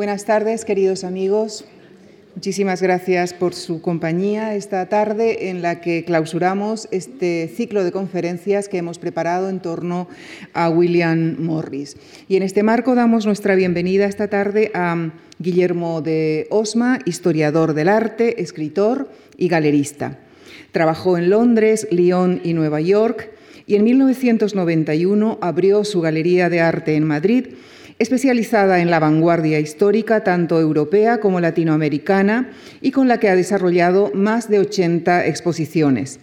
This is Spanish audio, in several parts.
Buenas tardes, queridos amigos. Muchísimas gracias por su compañía esta tarde en la que clausuramos este ciclo de conferencias que hemos preparado en torno a William Morris. Y en este marco damos nuestra bienvenida esta tarde a Guillermo de Osma, historiador del arte, escritor y galerista. Trabajó en Londres, Lyon y Nueva York y en 1991 abrió su Galería de Arte en Madrid especializada en la vanguardia histórica tanto europea como latinoamericana y con la que ha desarrollado más de 80 exposiciones.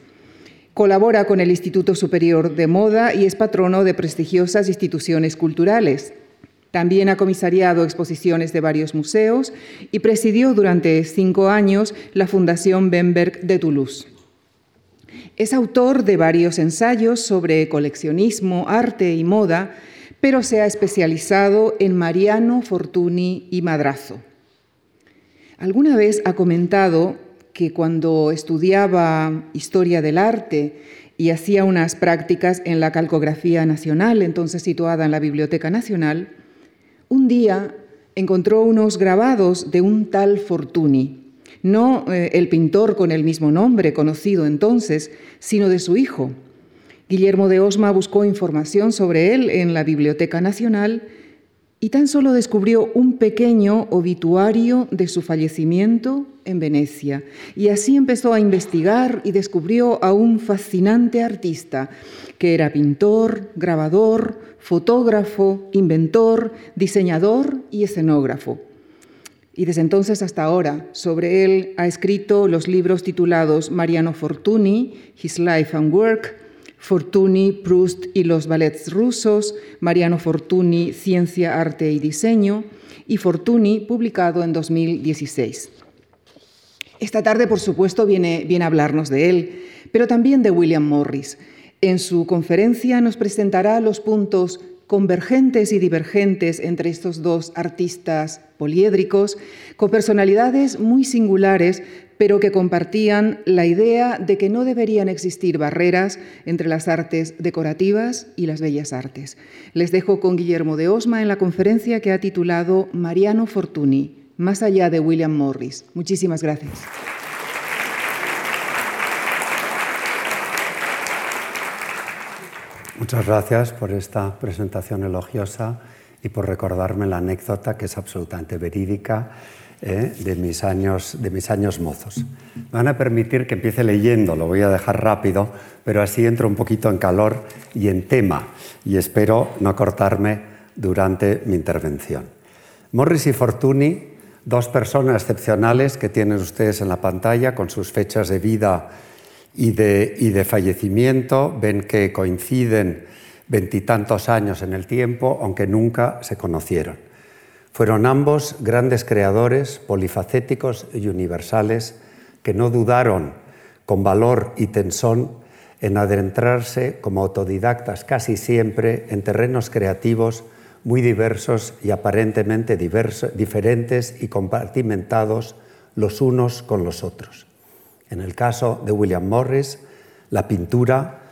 Colabora con el Instituto Superior de Moda y es patrono de prestigiosas instituciones culturales. También ha comisariado exposiciones de varios museos y presidió durante cinco años la Fundación Bemberg de Toulouse. Es autor de varios ensayos sobre coleccionismo, arte y moda pero se ha especializado en Mariano, Fortuny y Madrazo. Alguna vez ha comentado que cuando estudiaba historia del arte y hacía unas prácticas en la Calcografía Nacional, entonces situada en la Biblioteca Nacional, un día encontró unos grabados de un tal Fortuny, no eh, el pintor con el mismo nombre conocido entonces, sino de su hijo, Guillermo de Osma buscó información sobre él en la Biblioteca Nacional y tan solo descubrió un pequeño obituario de su fallecimiento en Venecia. Y así empezó a investigar y descubrió a un fascinante artista que era pintor, grabador, fotógrafo, inventor, diseñador y escenógrafo. Y desde entonces hasta ahora, sobre él ha escrito los libros titulados Mariano Fortuny, His Life and Work, Fortuny, Proust y los ballets rusos, Mariano Fortuny, Ciencia, Arte y Diseño, y Fortuny, publicado en 2016. Esta tarde, por supuesto, viene, viene a hablarnos de él, pero también de William Morris. En su conferencia nos presentará los puntos convergentes y divergentes entre estos dos artistas poliédricos, con personalidades muy singulares, pero que compartían la idea de que no deberían existir barreras entre las artes decorativas y las bellas artes. Les dejo con Guillermo de Osma en la conferencia que ha titulado Mariano Fortuny, más allá de William Morris. Muchísimas gracias. Muchas gracias por esta presentación elogiosa y por recordarme la anécdota que es absolutamente verídica ¿eh? de, mis años, de mis años mozos. Me van a permitir que empiece leyendo, lo voy a dejar rápido, pero así entro un poquito en calor y en tema y espero no cortarme durante mi intervención. Morris y Fortuny, dos personas excepcionales que tienen ustedes en la pantalla con sus fechas de vida y de, y de fallecimiento, ven que coinciden veintitantos años en el tiempo, aunque nunca se conocieron. Fueron ambos grandes creadores, polifacéticos y universales, que no dudaron con valor y tensón en adentrarse como autodidactas casi siempre en terrenos creativos muy diversos y aparentemente diferentes y compartimentados los unos con los otros. En el caso de William Morris, la pintura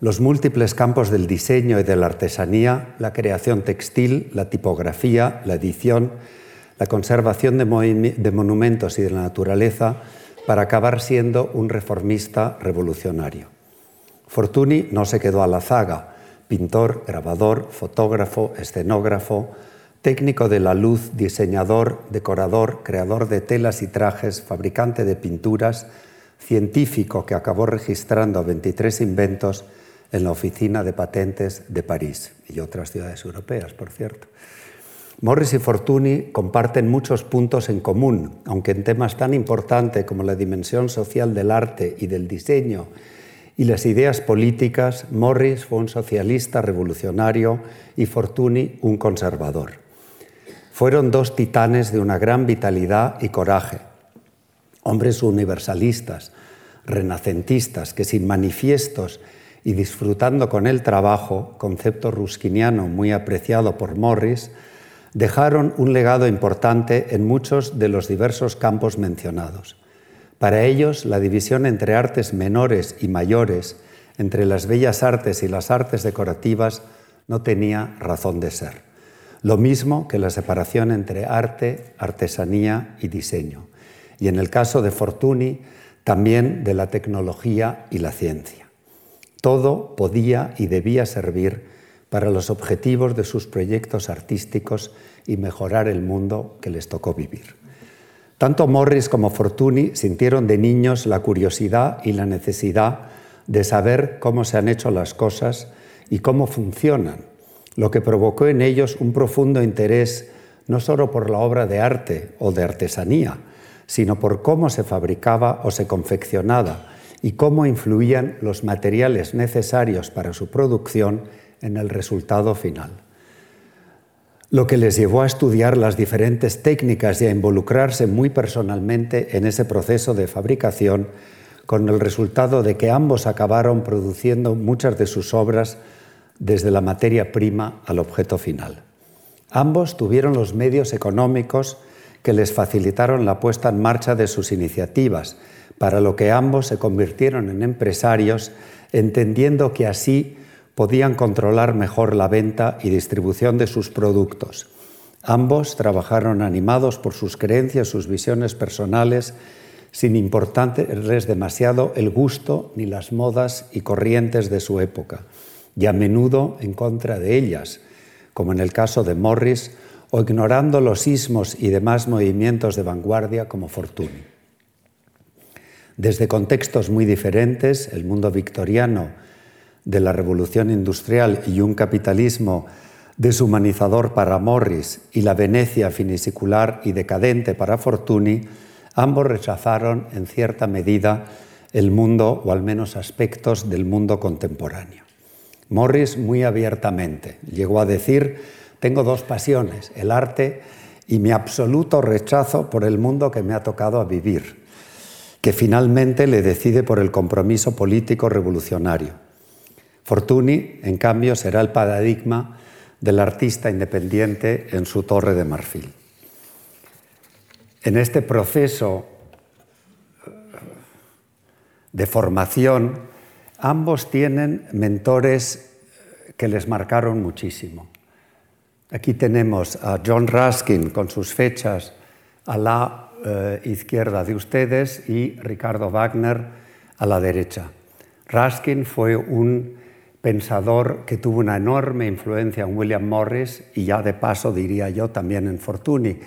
los múltiples campos del diseño y de la artesanía, la creación textil, la tipografía, la edición, la conservación de, monumentos y de la naturaleza, para acabar siendo un reformista revolucionario. Fortuny no se quedó a la zaga, pintor, grabador, fotógrafo, escenógrafo, técnico de la luz, diseñador, decorador, creador de telas y trajes, fabricante de pinturas, científico que acabó registrando 23 inventos en la Oficina de Patentes de París y otras ciudades europeas, por cierto. Morris y Fortuny comparten muchos puntos en común, aunque en temas tan importantes como la dimensión social del arte y del diseño y las ideas políticas, Morris fue un socialista revolucionario y Fortuny un conservador. Fueron dos titanes de una gran vitalidad y coraje, hombres universalistas, renacentistas, que sin manifiestos y disfrutando con el trabajo, concepto ruskiniano muy apreciado por Morris, dejaron un legado importante en muchos de los diversos campos mencionados. Para ellos, la división entre artes menores y mayores, entre las bellas artes y las artes decorativas, no tenía razón de ser. lo mismo que la separación entre arte, artesanía y diseño. Y en el caso de Fortuny, también de la tecnología y la ciencia. Todo podía y debía servir para los objetivos de sus proyectos artísticos y mejorar el mundo que les tocó vivir. Tanto Morris como Fortuny sintieron de niños la curiosidad y la necesidad de saber cómo se han hecho las cosas y cómo funcionan, lo que provocó en ellos un profundo interés no solo por la obra de arte o de artesanía, sino por cómo se fabricaba o se confeccionaba y cómo influían los materiales necesarios para su producción en el resultado final. Lo que les llevó a estudiar las diferentes técnicas y a involucrarse muy personalmente en ese proceso de fabricación, con el resultado de que ambos acabaron produciendo muchas de sus obras desde la materia prima al objeto final. Ambos tuvieron los medios económicos que les facilitaron la puesta en marcha de sus iniciativas, para lo que ambos se convirtieron en empresarios, entendiendo que así podían controlar mejor la venta y distribución de sus productos. Ambos trabajaron animados por sus creencias, sus visiones personales, sin importarles demasiado el gusto ni las modas y corrientes de su época, y a menudo en contra de ellas, como en el caso de Morris, o ignorando los sismos y demás movimientos de vanguardia como Fortuny. Desde contextos muy diferentes, el mundo victoriano de la revolución industrial y un capitalismo deshumanizador para Morris y la Venecia finisicular y decadente para Fortuny, ambos rechazaron en cierta medida el mundo o al menos aspectos del mundo contemporáneo. Morris muy abiertamente llegó a decir tengo dos pasiones, el arte y mi absoluto rechazo por el mundo que me ha tocado a vivir, que finalmente le decide por el compromiso político revolucionario. Fortuny, en cambio, será el paradigma del artista independiente en su torre de marfil. En este proceso de formación, ambos tienen mentores que les marcaron muchísimo. Aquí tenemos a John Raskin con sus fechas a la eh, izquierda de ustedes y Ricardo Wagner a la derecha. Raskin fue un pensador que tuvo una enorme influencia en William Morris y ya de paso diría yo también en Fortuny.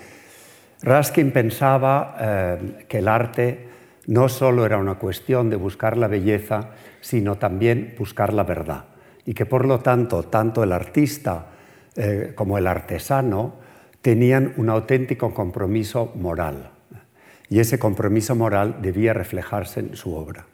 Raskin pensaba eh, que el arte no solo era una cuestión de buscar la belleza, sino también buscar la verdad. Y que por lo tanto, tanto el artista eh, como el artesano, tenían un auténtico compromiso moral. Y ese compromiso moral debía reflejarse en su obra.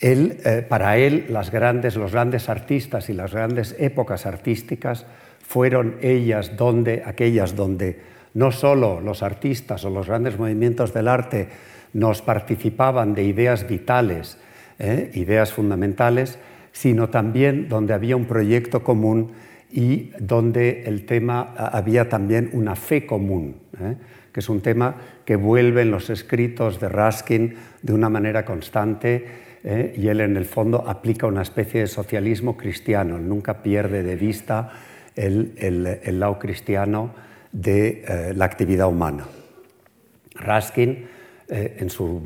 Eh, para él, las grandes, los grandes artistas y las grandes épocas artísticas fueron ellas donde, aquellas donde no solo los artistas o los grandes movimientos del arte nos participaban de ideas vitales, eh, ideas fundamentales, sino también donde había un proyecto común y donde el tema había también una fe común, ¿eh? Que es un tema que vuelve en los escritos de Raskin de una manera constante ¿eh? y él en el fondo aplica una especie de socialismo cristiano, nunca pierde de vista el, lado cristiano de eh, la actividad humana. Raskin su,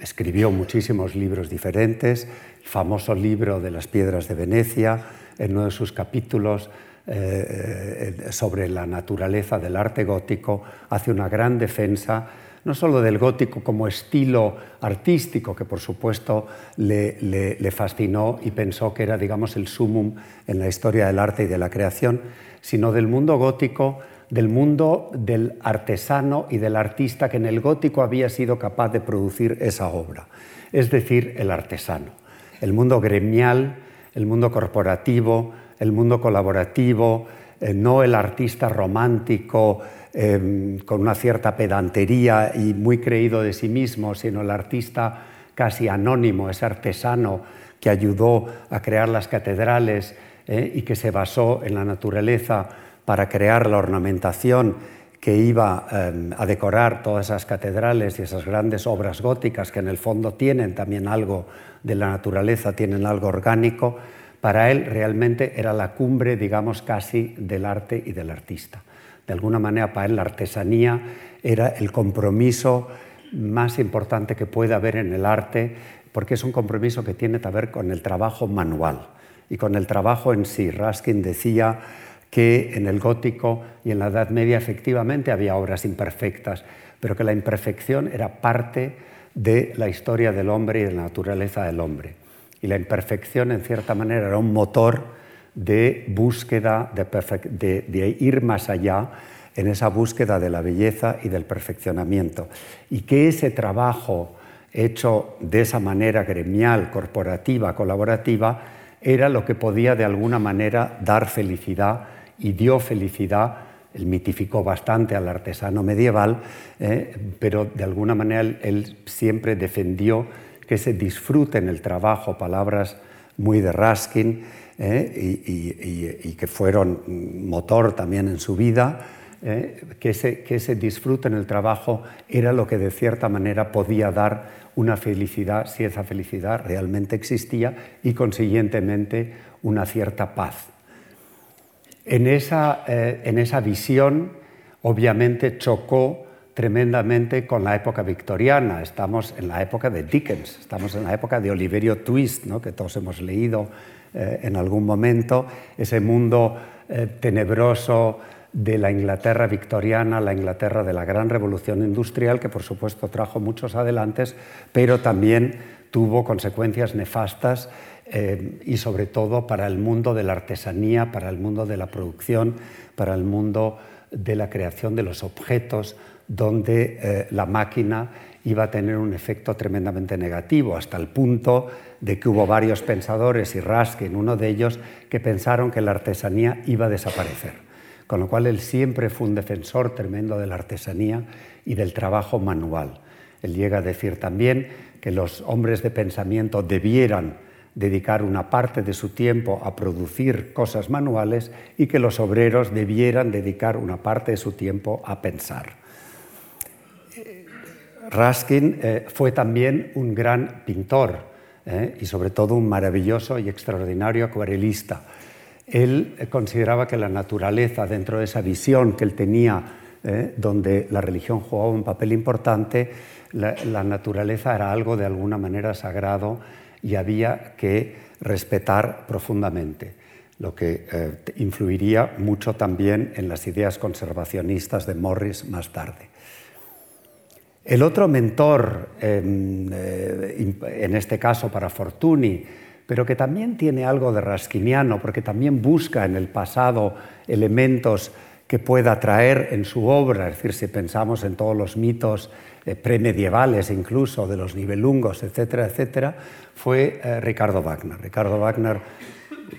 escribió muchísimos libros diferentes, el famoso libro de las piedras de Venecia, en uno de sus capítulos eh, eh, sobre la naturaleza del arte gótico, hace una gran defensa no solo del gótico como estilo artístico, que por supuesto le, le, fascinó y pensó que era, digamos, el sumum en la historia del arte y de la creación, sino del mundo gótico, del mundo del artesano y del artista que en el gótico había sido capaz de producir esa obra, es decir, el artesano, el mundo gremial, el mundo corporativo, el mundo colaborativo, eh, no el artista romántico em, con una cierta pedantería y muy creído de sí mismo, sino el artista casi anónimo, ese artesano que ayudó a crear las catedrales eh, y que se basó en la naturaleza para crear la ornamentación que iba em, a decorar todas esas catedrales y esas grandes obras góticas que en el fondo tienen también algo de la naturaleza, tienen algo orgánico, para él realmente era la cumbre, digamos, casi del arte y del artista. De alguna manera, para él la artesanía era el compromiso más importante que puede haber en el arte, porque es un compromiso que tiene que ver con el trabajo manual y con el trabajo en sí. Raskin decía que en el gótico y en la Edad Media efectivamente había obras imperfectas, pero que la imperfección era parte de la historia del hombre y de la naturaleza del hombre. Y la imperfección, en cierta manera, era un motor de búsqueda, de, ir más allá en esa búsqueda de la belleza y del perfeccionamiento. Y que ese trabajo hecho de esa manera gremial, corporativa, colaborativa, era lo que podía de alguna manera dar felicidad y dio felicidad. Él mitificó bastante al artesano medieval, eh, pero de alguna manera él siempre defendió que se disfruten el trabajo, palabras muy de Raskin eh, y, que fueron motor también en su vida, eh, que, ese, que ese disfruten el trabajo era lo que de cierta manera podía dar una felicidad, si esa felicidad realmente existía, y consiguientemente una cierta paz. En esa, eh, en esa visión, obviamente, chocó tremendamente con la época victoriana. Estamos en la época de Dickens, estamos en la época de Oliverio Twist, ¿no? que todos hemos leído eh, en algún momento, ese mundo eh, tenebroso de la Inglaterra victoriana, la Inglaterra de la gran revolución industrial, que por supuesto trajo muchos adelantes, pero también tuvo consecuencias nefastas eh, y sobre todo para el mundo de la artesanía, para el mundo de la producción, para el mundo de la creación de los objetos, donde eh, la máquina iba a tener un efecto tremendamente negativo, hasta el punto de que hubo varios pensadores, y Raskin, uno de ellos, que pensaron que la artesanía iba a desaparecer. Con lo cual él siempre fue un defensor tremendo de la artesanía y del trabajo manual. Él llega a decir también que los hombres de pensamiento debieran dedicar una parte de su tiempo a producir cosas manuales y que los obreros debieran dedicar una parte de su tiempo a pensar. Raskin eh, fue también un gran pintor eh, y sobre todo un maravilloso y extraordinario acuarelista. Él eh, consideraba que la naturaleza, dentro de esa visión que él tenía, donde la religión jugaba un papel importante, la, naturaleza era algo de alguna manera sagrado y había que respetar profundamente, lo que influiría mucho también en las ideas conservacionistas de Morris más tarde. El otro mentor, em, eh, en este caso para Fortuny, pero que también tiene algo de raskiniano, porque también busca en el pasado elementos que pueda traer en su obra, es decir, si pensamos en todos los mitos eh, premedievales incluso de los nivelungos, etcétera, etcétera, fue eh, Ricardo Wagner. Ricardo Wagner,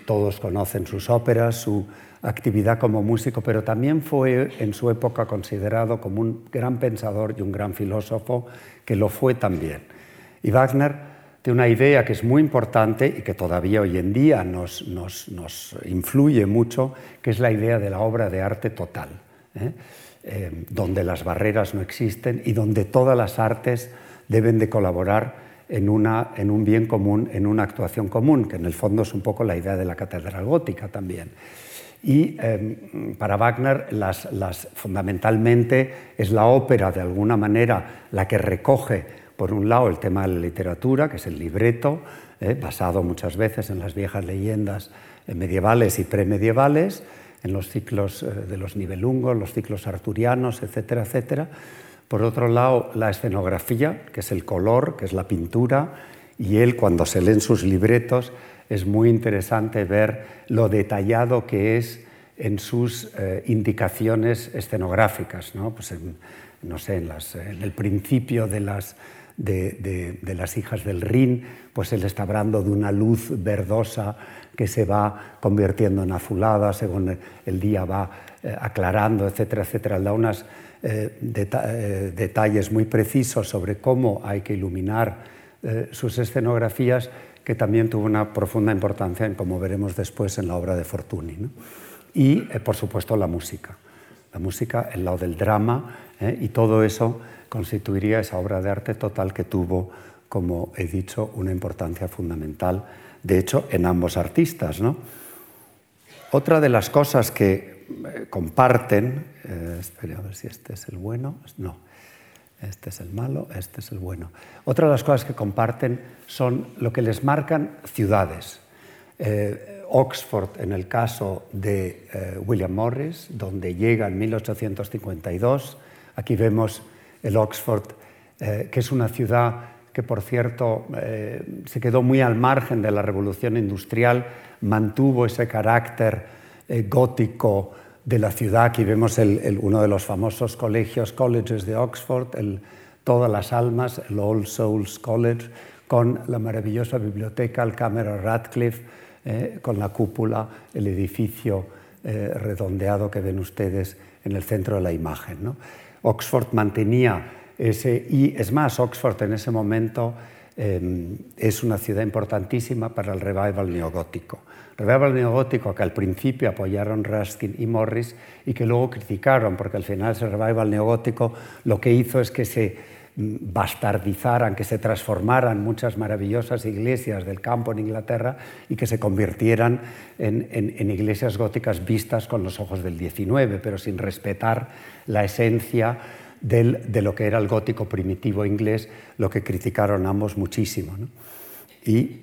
todos conocen sus óperas, su actividad como músico, pero también fue en su época considerado como un gran pensador y un gran filósofo, que lo fue también. Y Wagner tiene una idea que es muy importante y que todavía hoy en día nos, influye mucho, que es la idea de la obra de arte total, ¿eh? Eh, donde las barreras no existen y donde todas las artes deben de colaborar en, una, en un bien común, en una actuación común, que en el fondo es un poco la idea de la catedral gótica también. Y em, para Wagner fundamentalmente es la ópera, de alguna manera, la que recoge, por un lado, el tema de la literatura, que es el libreto, eh, basado muchas veces en las viejas leyendas eh, medievales y premedievales, en los ciclos eh, de los nivelungos, los ciclos arturianos, etcétera, etcétera. Por otro lado, la escenografía, que es el color, que es la pintura, y él, cuando se leen sus libretos, es muy interesante ver lo detallado que es en sus eh, indicaciones escenográficas. ¿no? Pues en, no sé, en, el principio de las, de, las hijas del Rin, pues él está hablando de una luz verdosa que se va convirtiendo en azulada según el día va eh, aclarando, etcétera, etcétera. Da unos eh, detalles muy precisos sobre cómo hay que iluminar sus escenografías que también tuvo una profunda importancia, en, como veremos después, en la obra de Fortuny. Y, eh, por supuesto, la música. La música, el lado del drama, ¿eh? y todo eso constituiría esa obra de arte total que tuvo, como he dicho, una importancia fundamental de hecho, en ambos artistas. ¿no? Otra de las cosas que eh, comparten, eh, a ver si este es el bueno, no, este es el malo, este es el bueno. Otra de las cosas que comparten son lo que les marcan ciudades. Eh, Oxford, en el caso de eh, William Morris, donde llega en 1852. Aquí vemos el Oxford, eh, que es una ciudad que, por cierto, se quedó muy al margen de la revolución industrial, mantuvo ese carácter gótico de la ciudad. Aquí vemos uno de los famosos colegios, colleges de Oxford, el Todas las Almas, el All Souls College, con la maravillosa biblioteca, el Cámara Radcliffe, eh, con la cúpula, el edificio eh, redondeado que ven ustedes en el centro de la imagen. Oxford mantenía ese, y es más, Oxford en ese momento em, es una ciudad importantísima para el revival neogótico. Revival neogótico que al principio apoyaron Ruskin y Morris y que luego criticaron, porque al final ese revival neogótico lo que hizo es que se mm, bastardizaran, que se transformaran muchas maravillosas iglesias del campo en Inglaterra y que se convirtieran en, iglesias góticas vistas con los ojos del XIX, pero sin respetar la esencia de lo que era el gótico primitivo inglés, lo que criticaron ambos muchísimo. Y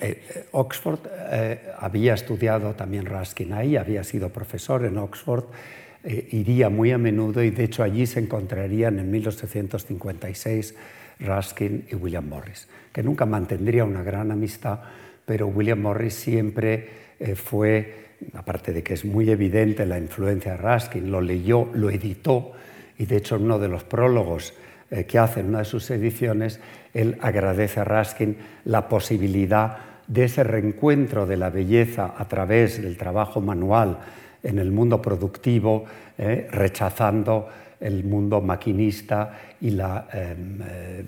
eh, Oxford eh, había estudiado también Ruskin ahí, había sido profesor en Oxford, eh, iría muy a menudo y de hecho allí se encontrarían en 1856 Ruskin y William Morris, que nunca mantendría una gran amistad, pero William Morris siempre fue, aparte de que es muy evidente la influencia de Ruskin, lo leyó, lo editó y de hecho en uno de los prólogos que hace en una de sus ediciones, él agradece a Ruskin la posibilidad de ese reencuentro de la belleza a través del trabajo manual en el mundo productivo, eh, rechazando el mundo maquinista y la em, eh,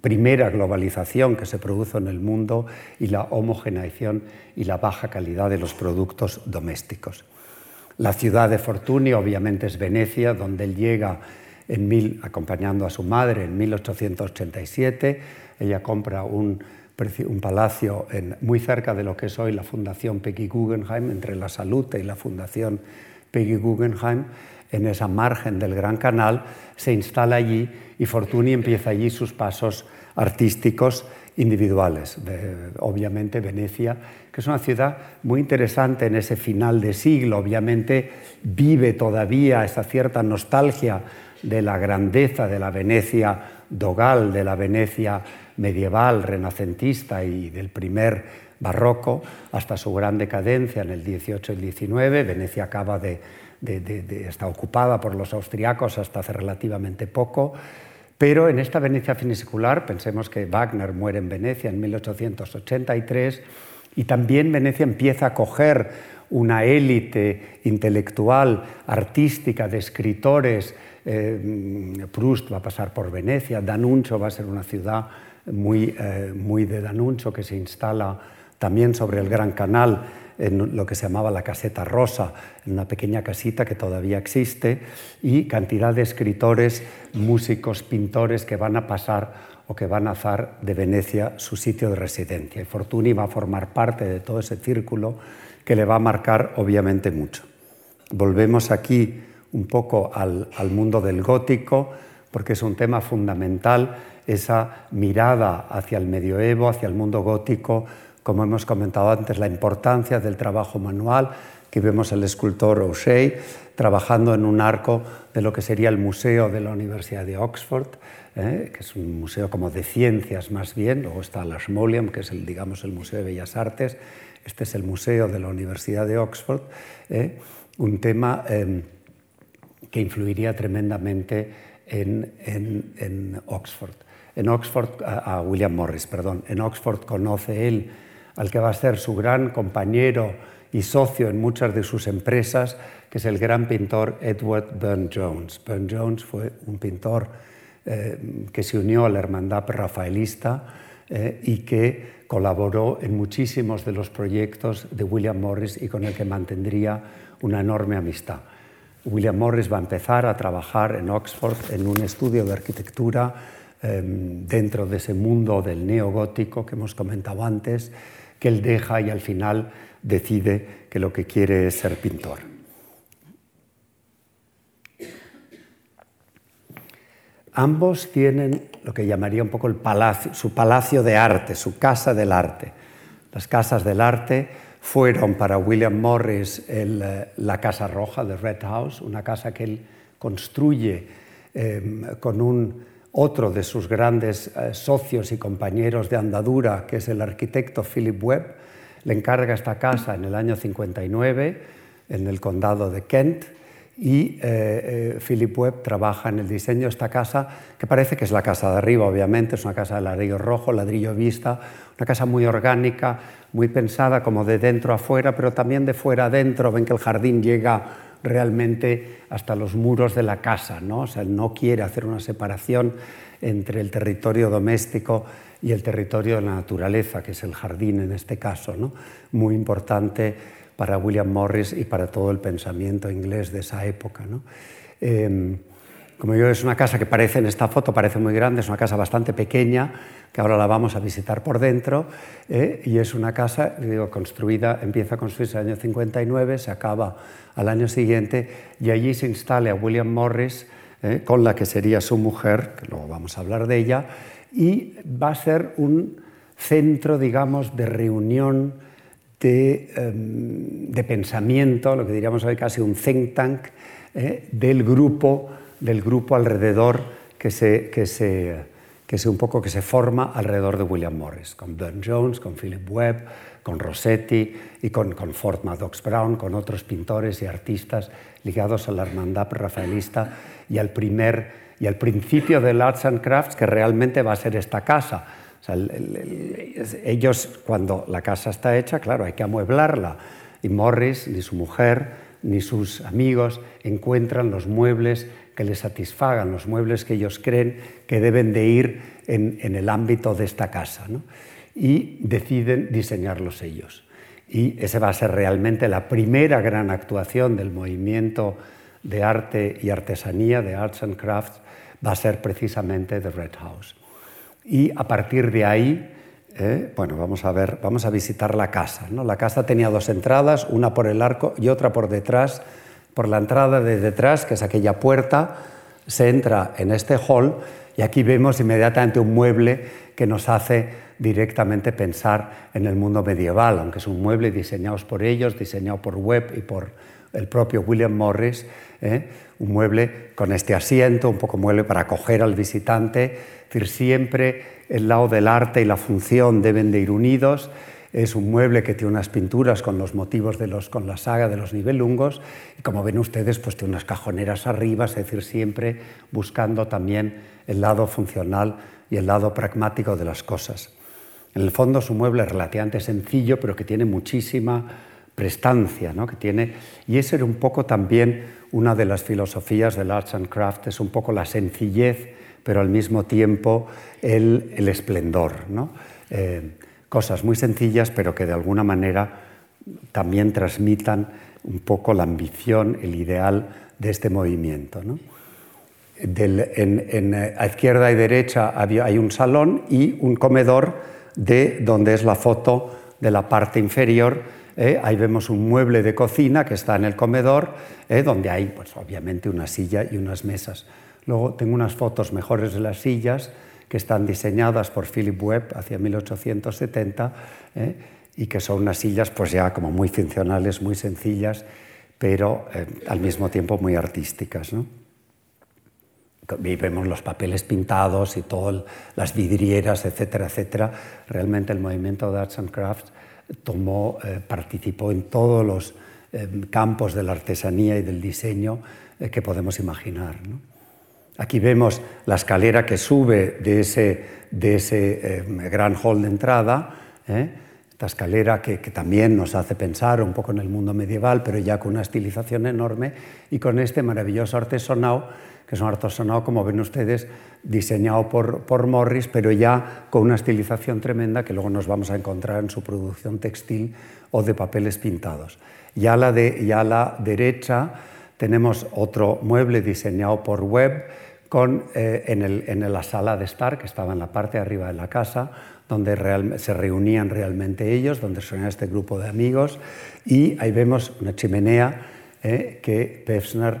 primera globalización que se produjo en el mundo y la homogeneización y la baja calidad de los productos domésticos. La ciudad de Fortuny obviamente es Venecia, donde él llega en mil, acompañando a su madre en 1887. Ella compra un palacio muy cerca de lo que es hoy la Fundación Peggy Guggenheim, entre la Salute y la Fundación Peggy Guggenheim, en esa margen del Gran Canal, se instala allí y Fortuny empieza allí sus pasos artísticos individuales. obviamente Venecia, que es una ciudad muy interesante en ese final de siglo, obviamente vive todavía esa cierta nostalgia de la grandeza de la Venecia dogal, de la Venecia medieval, renacentista y del primer barroco hasta su gran decadencia en el 18 y el 19. Venecia acaba de, de, está ocupada por los austriacos hasta hace relativamente poco. Pero en esta Venecia finisecular, pensemos que Wagner muere en Venecia en 1883 y también Venecia empieza a coger una élite intelectual, artística, de escritores. Eh, Proust va a pasar por Venecia, D'Annunzio va a ser una ciudad muy, eh, muy de Danuncio, que se instala también sobre el Gran Canal en lo que se llamaba la Caseta Rosa, en una pequeña casita que todavía existe, y cantidad de escritores, músicos, pintores que van a pasar o que van a hacer de Venecia su sitio de residencia. Y Fortuny va a formar parte de todo ese círculo que le va a marcar obviamente mucho. Volvemos aquí un poco al, mundo del gótico, porque es un tema fundamental esa mirada hacia el medioevo, hacia el mundo gótico, como hemos comentado antes, la importancia del trabajo manual, que vemos el escultor O'Shea trabajando en un arco de lo que sería el Museo de la Universidad de Oxford, ¿eh? que es un museo como de ciencias más bien, luego está el que es el, digamos, el Museo de Bellas Artes, este es el Museo de la Universidad de Oxford, ¿eh? un tema em, que influiría tremendamente en Oxford en Oxford, a, William Morris, perdón, en Oxford conoce él al que va a ser su gran compañero y socio en muchas de sus empresas, que es el gran pintor Edward Burne Jones. Burne Jones fue un pintor eh, que se unió a la hermandad rafaelista eh, y que colaboró en muchísimos de los proyectos de William Morris y con el que mantendría una enorme amistad. William Morris va a empezar a trabajar en Oxford en un estudio de arquitectura em, dentro de ese mundo del neogótico que hemos comentado antes, que él deja y al final decide que lo que quiere es ser pintor. Ambos tienen lo que llamaría un poco el palacio, su palacio de arte, su casa del arte. Las casas del arte fueron para William Morris eh, la Casa Roja, de Red House, una casa que él construye em, con un, otro de sus grandes eh, socios y compañeros de andadura, que es el arquitecto Philip Webb. Le encarga esta casa en el año 59 en el condado de Kent y eh, Philip Webb trabaja en el diseño de esta casa, que parece que es la casa de arriba, obviamente, es una casa de ladrillo rojo, ladrillo vista, una casa muy orgánica, muy pensada como de dentro a fuera, pero también de fuera a dentro. Ven que el jardín llega realmente hasta los muros de la casa, ¿no? O sea, no quiere hacer una separación entre el territorio doméstico y el territorio de la naturaleza, que es el jardín en este caso, ¿no? Muy importante para William Morris y para todo el pensamiento inglés de esa época, ¿no? Em, como yo, es una casa que parece en esta foto, parece muy grande, es una casa bastante pequeña, que ahora la vamos a visitar por dentro, ¿eh? y es una casa digo, construida, empieza a construirse en el año 59, se acaba al año siguiente, y allí se instala a William Morris, ¿eh? con la que sería su mujer, que luego vamos a hablar de ella, y va a ser un centro, digamos, de reunión, de, em, de pensamiento, lo que diríamos hoy casi un think tank, ¿eh? del grupo del grupo alrededor que se, que se, que se, un poco que se forma alrededor de William Morris, con Burne Jones, con Philip Webb, con Rossetti y con, con Ford Madox Brown, con otros pintores y artistas ligados a la hermandad rafaelista y al, primer, y al principio del Arts and Crafts que realmente va a ser esta casa. Ellos, cuando la casa está hecha, claro, hay que amueblarla. Y Morris, ni su mujer, ni sus amigos encuentran los muebles que les satisfagan, los muebles que ellos creen que deben de ir en, el ámbito de esta casa. Y deciden diseñarlos ellos. Y esa va a ser realmente la primera gran actuación del movimiento de arte y artesanía, de Arts and Crafts, va a ser precisamente The Red House. Y a partir de ahí, eh, bueno, vamos a ver, vamos a visitar la casa. ¿no? La casa tenía dos entradas, una por el arco y otra por detrás por la entrada de detrás, que es aquella puerta, se entra en este hall y aquí vemos inmediatamente un mueble que nos hace directamente pensar en el mundo medieval, aunque es un mueble diseñado por ellos, diseñado por Webb y por el propio William Morris, ¿eh? Un mueble con este asiento, un poco mueble para acoger al visitante, es decir, siempre el lado del arte y la función deben de ir unidos, es un mueble que tiene unas pinturas con los motivos de los, con la saga de los nivelungos y como ven ustedes pues tiene unas cajoneras arriba, es decir, siempre buscando también el lado funcional y el lado pragmático de las cosas. En el fondo es un mueble relativamente sencillo pero que tiene muchísima prestancia, ¿no? que tiene, y ese era un poco también una de las filosofías del Arts and Craft, es un poco la sencillez, pero al mismo tiempo el, el esplendor. ¿no? Eh, cosas muy sencillas, pero que de alguna manera también transmitan un poco la ambición, el ideal de este movimiento. en, eh, a izquierda y derecha hay un salón y un comedor de donde es la foto de la parte inferior. ¿Eh? ahí vemos un mueble de cocina que está en el comedor, ¿eh? donde hay pues, obviamente una silla y unas mesas. Luego tengo unas fotos mejores de las sillas que están diseñadas por Philip Webb hacia 1870 ¿eh? y que son unas sillas pues ya como muy funcionales, muy sencillas, pero eh, al mismo tiempo muy artísticas. ¿no? Vemos los papeles pintados y todas las vidrieras, etcétera, etcétera. Realmente el movimiento de Arts and Crafts tomó, eh, participó en todos los campos de la artesanía y del diseño que podemos imaginar. Aquí vemos la escalera que sube de ese, de ese eh, gran hall de entrada, ¿eh? esta escalera que, también nos hace pensar un poco en el mundo medieval, pero ya con una estilización enorme y con este maravilloso artesonado, que es un artesonado, como ven ustedes, diseñado por, por Morris, pero ya con una estilización tremenda que luego nos vamos a encontrar en su producción textil o de papeles pintados. Ya la, de, ya a la derecha tenemos otro mueble diseñado por Webb, con, eh, en, la sala de estar, que estaba en la parte de arriba de la casa, donde se reunían realmente ellos, donde se reunía este grupo de amigos, y ahí vemos una chimenea eh, que Pevsner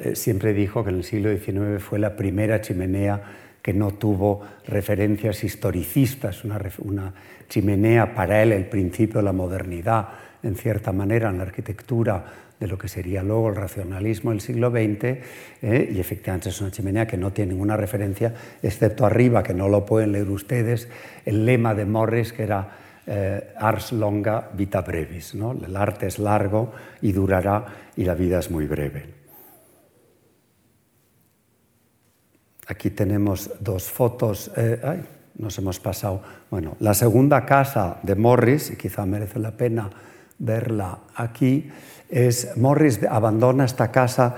eh, siempre dijo que en el siglo XIX fue la primera chimenea que no tuvo referencias historicistas, una, chimenea para él el principio de la modernidad, en cierta manera, en la arquitectura de lo que sería luego el racionalismo del siglo XX, eh, y efectivamente es una chimenea que no tiene ninguna referencia, excepto arriba, que no lo pueden leer ustedes, el lema de Morris, que era eh, ars longa vita brevis, ¿no? el arte es largo y durará y la vida es muy breve. Aquí tenemos dos fotos, eh, ay, nos hemos pasado, bueno, la segunda casa de Morris, y quizá merece la pena verla aquí, es Morris abandona esta casa,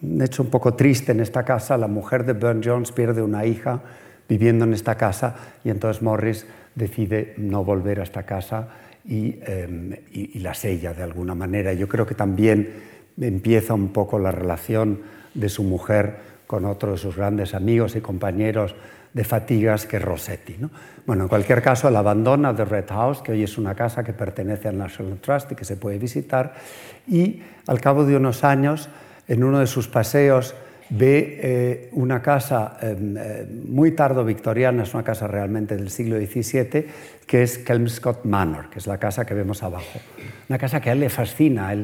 de hecho un poco triste en esta casa, la mujer de Burne Jones pierde una hija viviendo en esta casa y entonces Morris decide no volver a esta casa em, y, la sella de alguna manera. Yo creo que también empieza un poco la relación de su mujer con otro de sus grandes amigos y compañeros de fatigas que Rossetti. ¿no? Bueno, en cualquier caso, la abandona de Red House, que hoy es una casa que pertenece al National Trust y que se puede visitar, y al cabo de unos años, en uno de sus paseos, ve eh, una casa em, eh, muy tardo victoriana, es una casa realmente del siglo XVII, que es Kelmscott Manor, que es la casa que vemos abajo. Una casa que a él le fascina.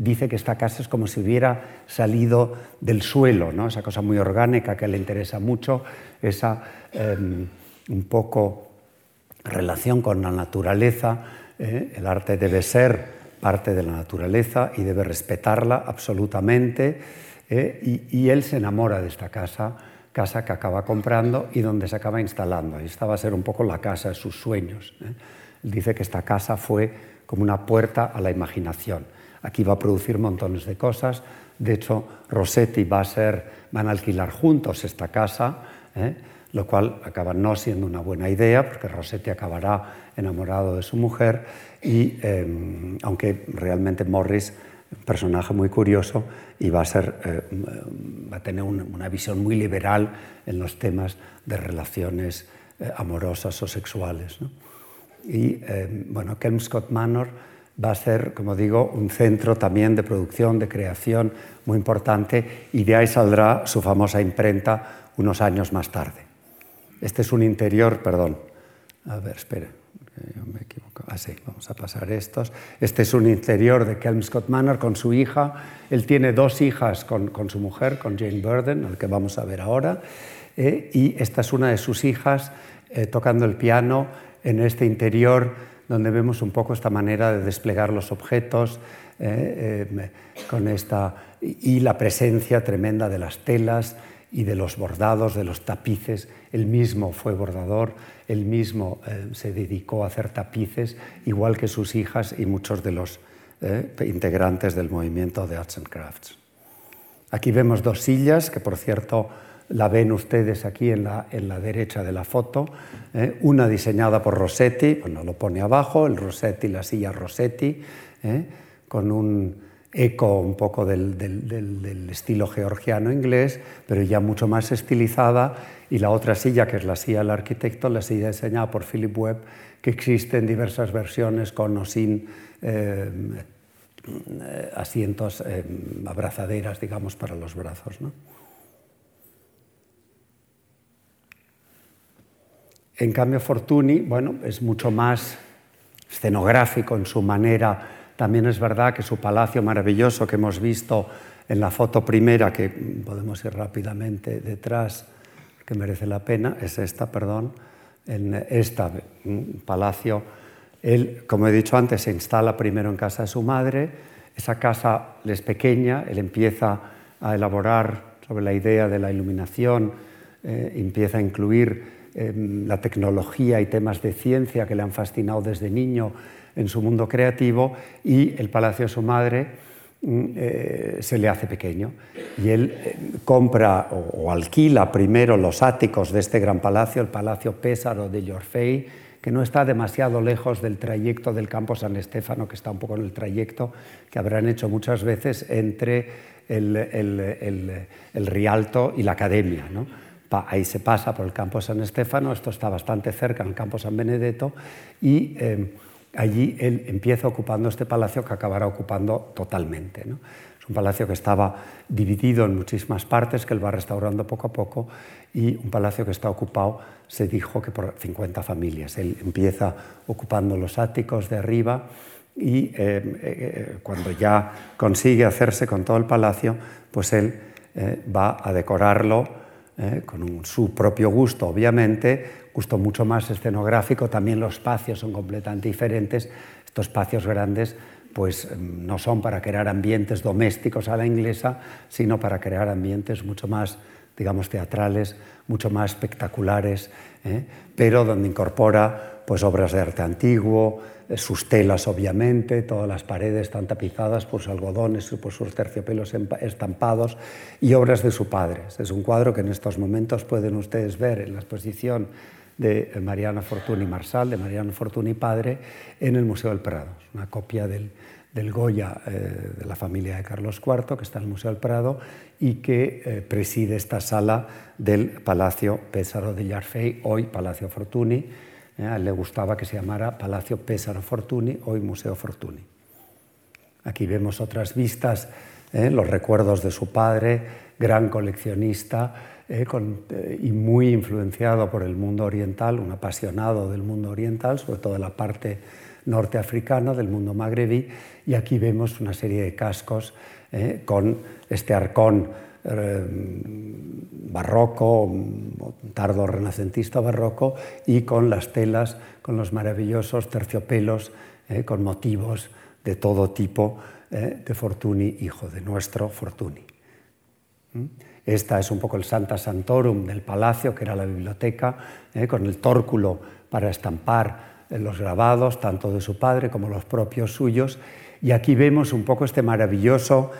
Dice que esta casa es como si hubiera salido del suelo, ¿no? esa cosa muy orgánica que le interesa mucho, esa em, un poco relación con la naturaleza. ¿eh? El arte debe ser parte de la naturaleza y debe respetarla absolutamente. ¿eh? Y, él se enamora de esta casa, casa que acaba comprando y donde se acaba instalando. Y esta va a ser un poco la casa de sus sueños. ¿eh? Él dice que esta casa fue como una puerta a la imaginación. Aquí va a producir montones de cosas. De hecho, Rossetti va a ser, van a alquilar juntos esta casa, ¿eh? lo cual acaba no siendo una buena idea, porque Rossetti acabará enamorado de su mujer, y em, aunque realmente Morris personaje muy curioso y va a, ser, eh, va a tener una visión muy liberal en los temas de relaciones eh, amorosas o sexuales. Y em, bueno, Kelmscott Manor va a ser, como digo, un centro también de producción, de creación muy importante y de ahí saldrá su famosa imprenta unos años más tarde. Este es un interior, perdón, a ver, espere, yo me equivoco. Ah, sí, vamos a pasar estos. Este es un interior de Kelmscott Manor con su hija. Él tiene dos hijas con, con su mujer, con Jane Burden, al que vamos a ver ahora. Eh, y esta es una de sus hijas eh, tocando el piano en este interior donde vemos un poco esta manera de desplegar los objetos eh, eh, con esta, y la presencia tremenda de las telas y de los bordados, de los tapices. Él mismo fue bordador, él mismo eh, se dedicó a hacer tapices, igual que sus hijas y muchos de los integrantes del movimiento de Arts and Crafts. Aquí vemos dos sillas, que por cierto la ven ustedes aquí en la, en la derecha de la foto, ¿eh? una diseñada por Rossetti, bueno, lo pone abajo, el Rossetti, la silla Rossetti, ¿eh? con un eco un poco del, del, estilo georgiano inglés, pero ya mucho más estilizada, y la otra silla, que es la silla del arquitecto, la silla diseñada por Philip Webb, que existe en diversas versiones con o sin eh, asientos, abrazaderas, digamos, para los brazos. ¿no? En cambio, Fortuny, bueno, es mucho más escenográfico en su manera. También es verdad que su palacio maravilloso que hemos visto en la foto primera, que podemos ir rápidamente detrás, que merece la pena, es esta, perdón, en este palacio. Él, como he dicho antes, se instala primero en casa de su madre. Esa casa es pequeña, él empieza a elaborar sobre la idea de la iluminación, eh, empieza a incluir la tecnología y temas de ciencia que le han fascinado desde niño en su mundo creativo y el palacio de su madre mm, eh, se le hace pequeño. Y él eh, compra o, alquila primero los áticos de este gran palacio, el Palacio Pésaro de Yorfei, que no está demasiado lejos del trayecto del campo San Estefano, que está un poco en el trayecto que habrán hecho muchas veces entre el, Rialto y la Academia. Ahí se pasa por el campo San Estefano, esto está bastante cerca, en el campo San Benedetto, y eh, allí él empieza ocupando este palacio que acabará ocupando totalmente. Es un palacio que estaba dividido en muchísimas partes, que él va restaurando poco a poco, y un palacio que está ocupado, se dijo que por 50 familias. Él empieza ocupando los áticos de arriba, y eh, eh, cuando ya consigue hacerse con todo el palacio, pues él eh, va a decorarlo con su propio gusto, obviamente, gusto mucho más escenográfico, también los espacios son completamente diferentes, estos espacios grandes pues mm, no son para crear ambientes domésticos a la inglesa, sino para crear ambientes mucho más, digamos, teatrales, mucho más espectaculares, pero donde incorpora pues obras de arte antiguo, sus telas obviamente, todas las paredes están tapizadas por sus algodones, por sus terciopelos estampados y obras de su padre. Es un cuadro que en estos momentos pueden ustedes ver en la exposición de Mariano Fortuny Marsal, de Mariano Fortuny padre, en el Museo del Prado. Es una copia del, Goya eh, de la familia de Carlos IV, que está en el Museo del Prado y que eh, preside esta sala del Palacio Pésaro de Yarfey, hoy Palacio Fortuny, ¿eh? A él le gustaba que se llamara Palacio Pesaro Fortuny, hoy Museo Fortuny. Aquí vemos otras vistas, ¿eh? los recuerdos de su padre, gran coleccionista ¿eh? y muy influenciado por el mundo oriental, un apasionado del mundo oriental, sobre todo de la parte norteafricana, del mundo magrebí. Y aquí vemos una serie de cascos con este arcón eh, barroco, tardo renacentista barroco, y con las telas, con los maravillosos terciopelos, eh, con motivos de todo tipo eh, de Fortuny, hijo de nuestro Fortuny. ¿Mm? Esta es un poco el Santa Santorum del palacio, que era la biblioteca, con el tórculo para estampar los grabados, tanto de su padre como los propios suyos. Y aquí vemos un poco este maravilloso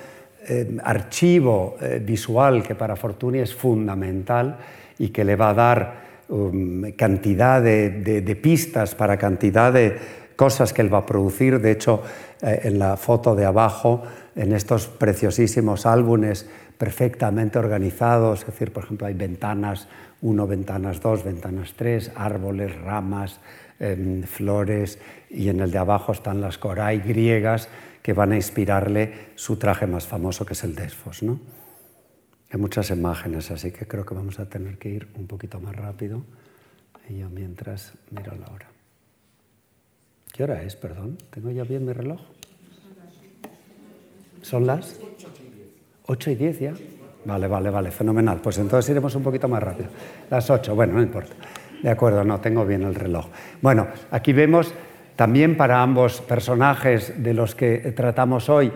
eh, archivo eh, visual que para Fortuny es fundamental y que le va a dar um, cantidad de, pistas para cantidad de cosas que él va a producir. De hecho, eh, en la foto de abajo, en estos preciosísimos álbumes perfectamente organizados, es decir, por ejemplo, hay ventanas 1, ventanas 2, ventanas 3, árboles, ramas, em, flores, y en el de abajo están las coray griegas, que van a inspirarle su traje más famoso, que es el Desfos. ¿no? Hay muchas imágenes, así que creo que vamos a tener que ir un poquito más rápido. Y yo mientras miro la hora. ¿Qué hora es, perdón? ¿Tengo ya bien mi reloj? ¿Son las? 8 y 10 ya. Vale, vale, vale, fenomenal. Pues entonces iremos un poquito más rápido. Las 8, bueno, no importa. De acuerdo, no, tengo bien el reloj. Bueno, aquí vemos también para ambos personajes de los que tratamos hoy,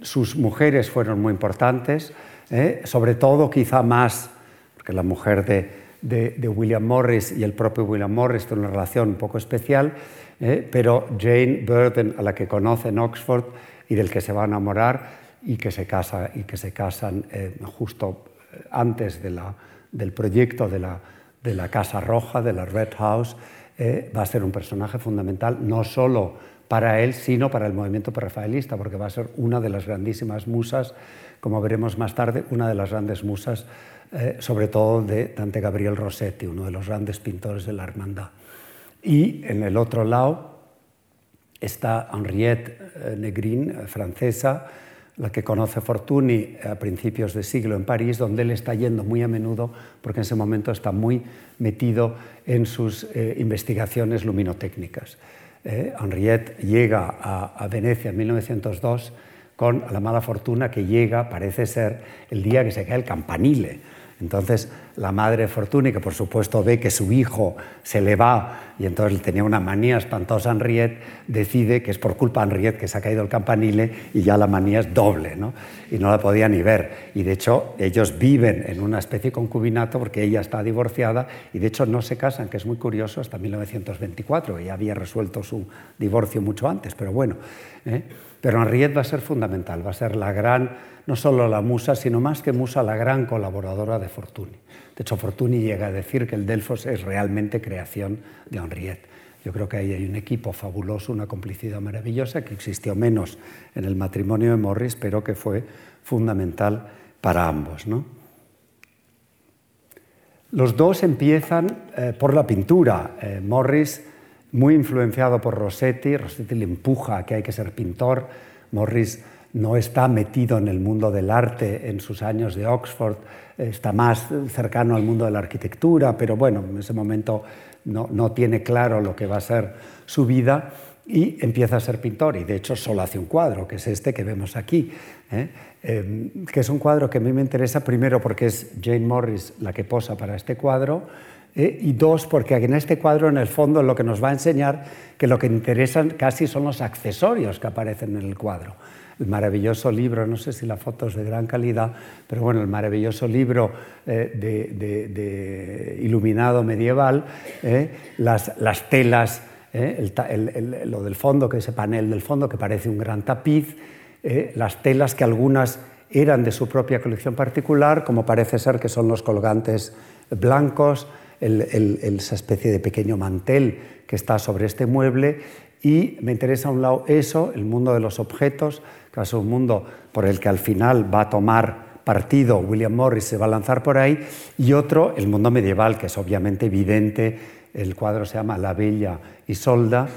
sus mujeres fueron muy importantes, ¿eh? sobre todo quizá más, porque la mujer de, William Morris y el propio William Morris tienen una relación un poco especial, ¿eh? pero Jane Burden, a la que conoce en Oxford y del que se va a enamorar y que se, casa, y que se casan eh, justo antes del proyecto de la Casa Roja, de la Red House, eh, va a ser un personaje fundamental no solo para él, sino para el movimiento prerrafaelista, porque va a ser una de las grandísimas musas, como veremos más tarde, una de las grandes musas, eh, sobre todo de Dante Gabriel Rossetti, uno de los grandes pintores de la hermandad. Y en el otro lado está Henriette eh, Negrin, francesa, la que conoce Fortuny a principios de siglo en París, donde él está yendo muy a menudo porque en ese momento está muy metido en sus eh, investigaciones luminotécnicas. Eh, Henriette llega a, a, Venecia en 1902 con la mala fortuna que llega, parece ser, el día que se cae el campanile entonces la madre Fortuny, que por supuesto ve que su hijo se le va y entonces tenía una manía espantosa a Henriette, decide que es por culpa de Henriette que se ha caído el campanile y ya la manía es doble, ¿no? y no la podía ni ver. Y de hecho ellos viven en una especie de concubinato porque ella está divorciada y de hecho no se casan, que es muy curioso, hasta 1924, ella había resuelto su divorcio mucho antes, pero bueno. ¿eh? Pero Henriette va a ser fundamental, va a ser la gran no solo la musa, sino más que musa, la gran colaboradora de Fortuny. De hecho, Fortuny llega a decir que el Delfos es realmente creación de Henriette. Yo creo que ahí hay un equipo fabuloso, una complicidad maravillosa que existió menos en el matrimonio de Morris, pero que fue fundamental para ambos. ¿no? Los dos empiezan eh, por la pintura. Eh, Morris, muy influenciado por Rossetti, Rossetti le empuja a que hay que ser pintor. Morris no está metido en el mundo del arte en sus años de Oxford, está más cercano al mundo de la arquitectura, pero bueno, en ese momento no, no tiene claro lo que va a ser su vida y empieza a ser pintor y de hecho solo hace un cuadro, que es este que vemos aquí, ¿eh? Em, que es un cuadro que a mí me interesa primero porque es Jane Morris la que posa para este cuadro ¿eh? y dos porque en este cuadro en el fondo lo que nos va a enseñar que lo que interesan casi son los accesorios que aparecen en el cuadro. El maravilloso libro, no sé si la foto es de gran calidad, pero bueno, el maravilloso libro eh, de, iluminado medieval, las, las telas ¿eh? lo del fondo, que ese panel del fondo que parece un gran tapiz, ¿eh? las telas que algunas eran de su propia colección particular, como parece ser que son los colgantes blancos, esa especie de pequeño mantel que está sobre este mueble. Y me interesa a un lado eso, el mundo de los objetos, que un mundo por el que al final va a tomar partido William Morris, se va a lanzar por ahí, y otro, el mundo medieval, que es obviamente evidente el cuadro se llama La Bella Isolda,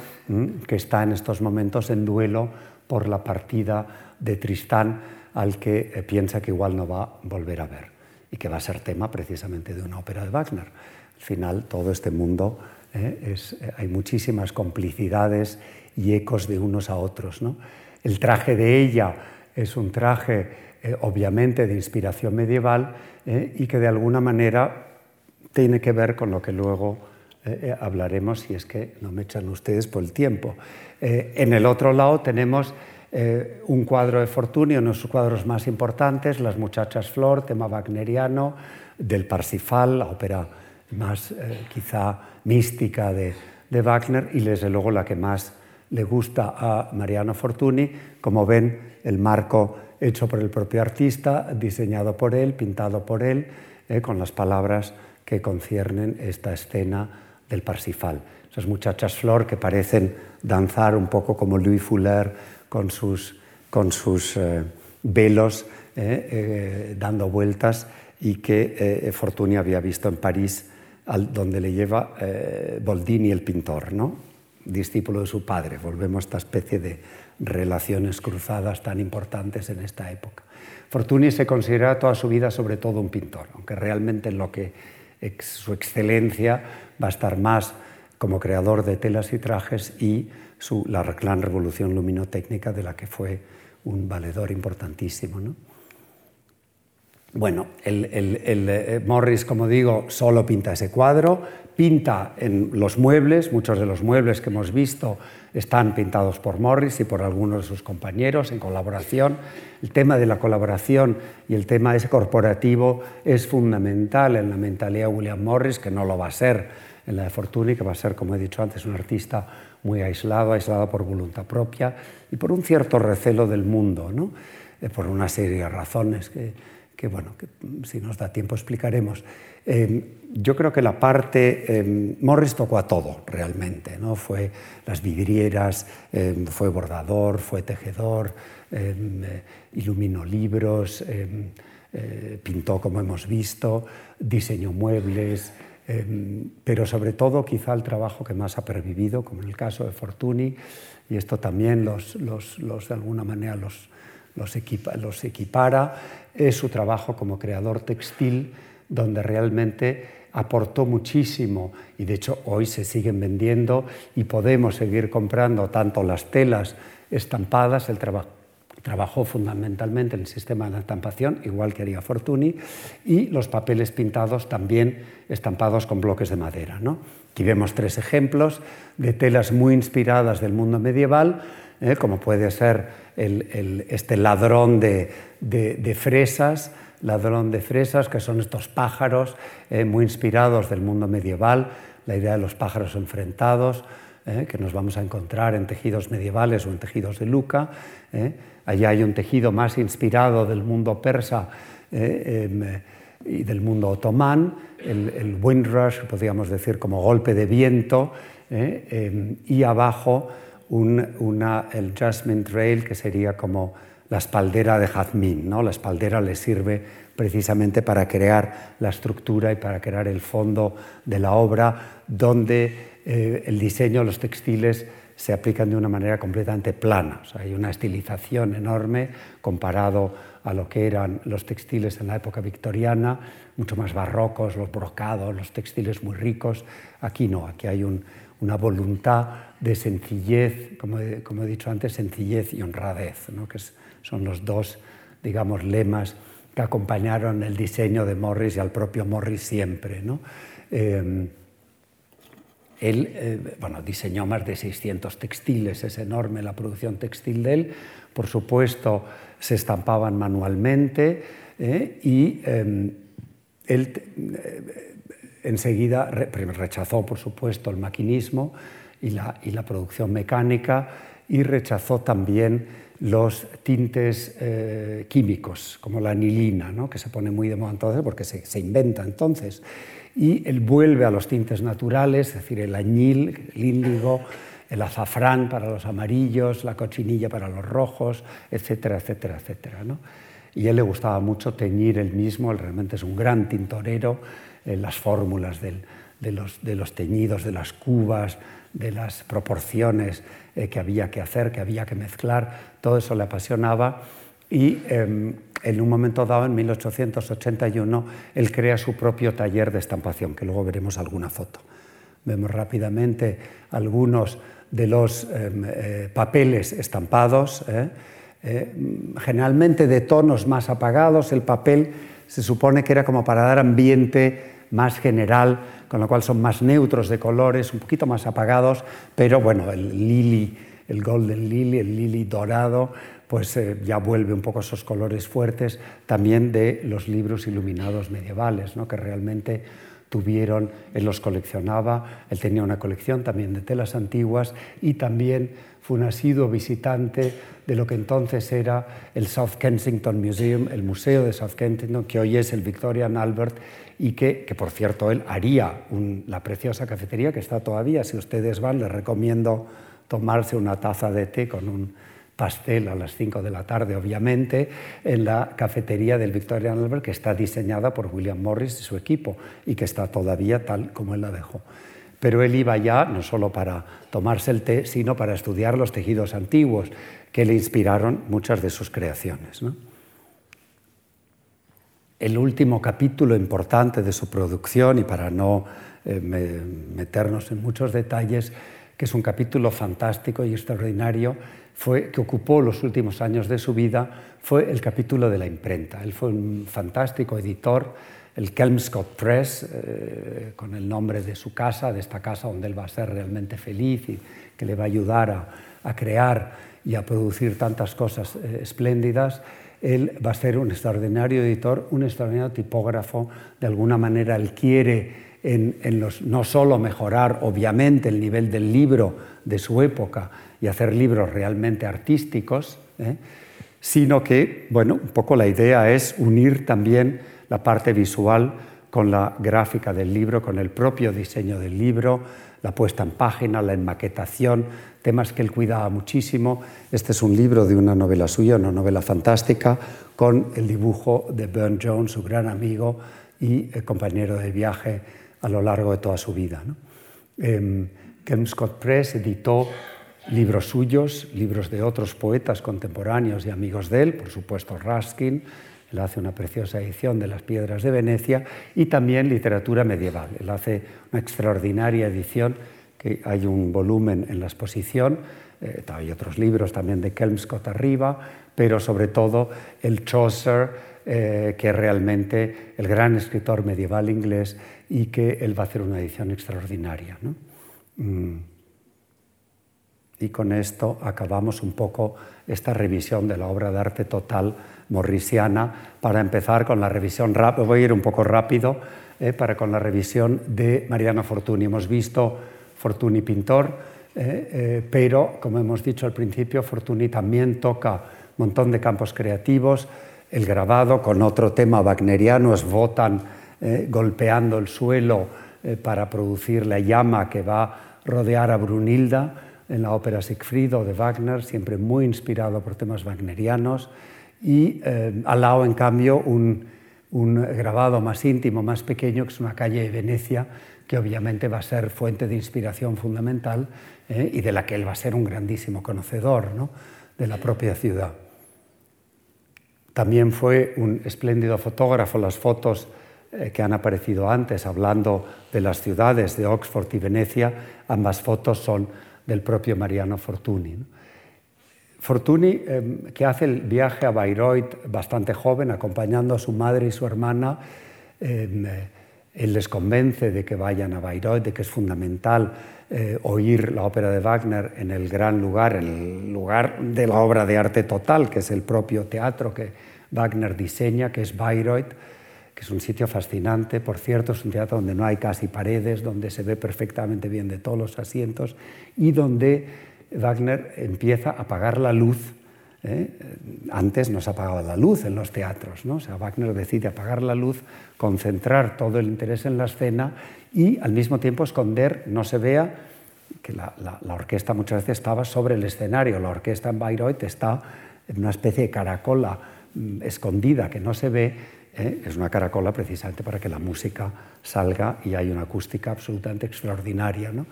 que está en estos momentos en duelo por la partida de Tristán, al que eh, piensa que igual no va a volver a ver y que va a ser tema precisamente de una ópera de Wagner. Al final, todo este mundo, eh, eh, hay muchísimas complicidades y ecos de unos a otros. El traje de ella es un traje, obviamente, de inspiración medieval y que de alguna manera tiene que ver con lo que luego eh, eh, hablaremos si es que no me echan ustedes por el tiempo. Eh, en el otro lado tenemos un cuadro de Fortuny, uno de sus cuadros más importantes, Las muchachas Flor, tema wagneriano, del Parsifal, la ópera más quizá mística de, de, Wagner y desde luego la que más le gusta a Mariano Fortuny. Como ven, el marco hecho por el propio artista, diseñado por él, pintado por él, con las palabras que conciernen esta escena del Parsifal. Esas muchachas flor que parecen danzar un poco como Louis Fuller con sus, con sus eh, velos eh, eh, dando vueltas y que Fortuny había visto en París, al, donde le lleva Boldini el pintor, ¿no? Discípulo de su padre. Volvemos a esta especie de relaciones cruzadas tan importantes en esta época. Fortuny se considera toda su vida sobre todo un pintor, aunque realmente en lo que su excelencia va a estar más como creador de telas y trajes y su, la gran revolución luminotécnica de la que fue un valedor importantísimo. ¿no? Bueno, el, eh, Morris, como digo, solo pinta ese cuadro, pinta en los muebles, muchos de los muebles que hemos visto están pintados por Morris y por algunos de sus compañeros en colaboración. El tema de la colaboración y el tema ese corporativo es fundamental en la mentalidad de William Morris, que no lo va a ser en la de Fortuny, que va a ser, como he dicho antes, un artista muy aislado, aislado por voluntad propia y por un cierto recelo del mundo, ¿no? Eh, por una serie de razones que que bueno, que si nos da tiempo explicaremos. Eh, yo creo que la parte, eh, Morris tocó a todo realmente, ¿no? fue las vidrieras, eh, fue bordador, fue tejedor, iluminó libros, pintó como hemos visto, diseñó muebles, pero sobre todo quizá el trabajo que más ha pervivido, como en el caso de Fortuny, y esto también los, los, los de alguna manera los, los, equipa, los equipara, es su trabajo como creador textil, donde realmente aportó muchísimo y de hecho hoy se siguen vendiendo y podemos seguir comprando tanto las telas estampadas, el trabajo trabajó fundamentalmente en el sistema de estampación, igual que haría Fortuny, y los papeles pintados también estampados con bloques de madera. ¿no? Aquí vemos tres ejemplos de telas muy inspiradas del mundo medieval, ¿eh? como puede ser este ladrón de, fresas, ladrón de fresas, que son estos pájaros ¿eh? muy inspirados del mundo medieval, la idea de los pájaros enfrentados, ¿eh? que nos vamos a encontrar en tejidos medievales o en tejidos de Luca. Allí hay un tejido más inspirado del mundo persa, em, y del mundo otomán, el, windrush, podríamos decir como golpe de viento, ¿eh? em, y abajo una, el Jasmine Trail, que sería como la espaldera de jazmín. ¿no? La espaldera le sirve precisamente para crear la estructura y para crear el fondo de la obra, donde eh, el diseño los textiles se aplican de una manera completamente plana. hay una estilización enorme comparado a lo que eran los textiles en la época victoriana, mucho más barrocos, los brocados, los textiles muy ricos. Aquí no, aquí hay una voluntad de sencillez, como he, dicho antes, sencillez y honradez, que son los dos, digamos, lemas que acompañaron el diseño de Morris y al propio Morris siempre. Em, él eh, bueno, diseñó más de 600 textiles, es enorme la producción textil de él. Por supuesto, se estampaban manualmente eh, y em, él eh, enseguida rechazó, por supuesto, el maquinismo y la, y la producción mecánica y rechazó también los tintes eh, químicos, como la anilina, ¿no? que se pone muy de moda entonces porque se, se, inventa entonces. Y él vuelve a los tintes naturales, es decir, el añil, el índigo, el azafrán para los amarillos, la cochinilla para los rojos, etcétera, etcétera, etcétera. ¿no? Y a él le gustaba mucho teñir él mismo, él realmente es un gran tintorero, en las fórmulas del, de, los, de los teñidos, de las cubas, de las proporciones eh, que había que hacer, que había que mezclar, todo eso le apasionaba y em, en un momento dado, en 1881, él crea su propio taller de estampación, que luego veremos alguna foto. Vemos rápidamente algunos de los em, eh, papeles estampados, eh, generalmente de tonos más apagados. El papel se supone que era como para dar ambiente más general con lo cual son más neutros de colores, un poquito más apagados, pero bueno, el lily, el golden lily, el lily dorado, pues eh, ya vuelve un poco esos colores fuertes también de los libros iluminados medievales, ¿no? que realmente tuvieron, él los coleccionaba, él tenía una colección también de telas antiguas y también fue un asiduo visitante de lo que entonces era el South Kensington Museum, el Museo de South Kensington, que hoy es el Victorian Albert y que, por cierto, él haría la preciosa cafetería que está todavía. Si ustedes van, les recomiendo tomarse una taza de té con un pastel a las 5 de la tarde, obviamente, en la cafetería del Victorian Albert, que está diseñada por William Morris y su equipo, y que está todavía tal como él la dejó. Pero él iba ya no solo para tomarse el té, sino para estudiar los tejidos antiguos, que le inspiraron muchas de sus creaciones. ¿no? El último capítulo importante de su producción, y para no eh, meternos en muchos detalles, que es un capítulo fantástico y extraordinario, fue, que ocupó los últimos años de su vida, fue el capítulo de la imprenta. Él fue un fantástico editor, el Kelmscott Press, eh, con el nombre de su casa, de esta casa donde él va a ser realmente feliz y que le va a ayudar a, crear y a producir tantas cosas eh, espléndidas él va a ser un extraordinario editor, un extraordinario tipógrafo. De alguna manera, él quiere no solo mejorar, obviamente, el nivel del libro de su época y hacer libros realmente artísticos, ¿eh? sino que, bueno, un poco la idea es unir también la parte visual con la gráfica del libro, con el propio diseño del libro, la puesta en página, la enmaquetación, temas que él cuidaba muchísimo. Este es un libro de una novela suya, una novela fantástica, con el dibujo de Burne Jones, su gran amigo y eh, compañero de viaje a lo largo de toda su vida. ¿no? Eh, Kelmscott Press editó libros suyos, libros de otros poetas contemporáneos y amigos de él, por supuesto Ruskin, él hace una preciosa edición de Las Piedras de Venecia y también literatura medieval. Él hace una extraordinaria edición hay un volumen en la exposición, eh, hay otros libros también de Kelmscott arriba, pero sobre todo el Chaucer, eh, que es realmente el gran escritor medieval inglés y que él va a hacer una edición extraordinaria. Mm. Y con esto acabamos un poco esta revisión de la obra de arte total morrisiana para empezar con la revisión. Voy a ir un poco rápido eh, para con la revisión de Mariano Fortuny. Hemos visto Fortuny pintor, eh, eh, pero como hemos dicho al principio, Fortuny también toca un montón de campos creativos. el grabado con otro tema wagneriano, es Wotan eh, golpeando el suelo eh, para producir la llama que va a rodear a Brunilda en la ópera Siegfried de Wagner, siempre muy inspirado por temas wagnerianos, y al lado, en cambio, un grabado más íntimo, más pequeño, que es una calle de Venecia, que obviamente va a ser fuente de inspiración fundamental eh, y de la que él va a ser un grandísimo conocedor ¿no? de la propia ciudad. También fue un espléndido fotógrafo. Las fotos eh, que han aparecido antes, hablando de las ciudades de Oxford y Venecia, ambas fotos son del propio Mariano Fortuny. Fortuny, em, que hace el viaje a Bayreuth bastante joven, acompañando a su madre y su hermana, em, él les convence de que vayan a Bayreuth, de que es fundamental eh, oír la ópera de Wagner en el gran lugar, el lugar de la obra de arte total, que es el propio teatro que Wagner diseña, que es Bayreuth, que es un sitio fascinante, por cierto, es un teatro donde no hay casi paredes, donde se ve perfectamente bien de todos los asientos y donde Wagner empieza a apagar la luz. ¿Eh? Antes no se apagaba la luz en los teatros, ¿no? o sea, Wagner decide apagar la luz, concentrar todo el interés en la escena y al mismo tiempo esconder, no se vea que la, la orquesta muchas veces estaba sobre el escenario, la orquesta en Bayreuth está en una especie de caracola mm, escondida que no se ve ¿eh? es una caracola precisamente para que la música salga y hay una acústica absolutamente extraordinaria. ¿no?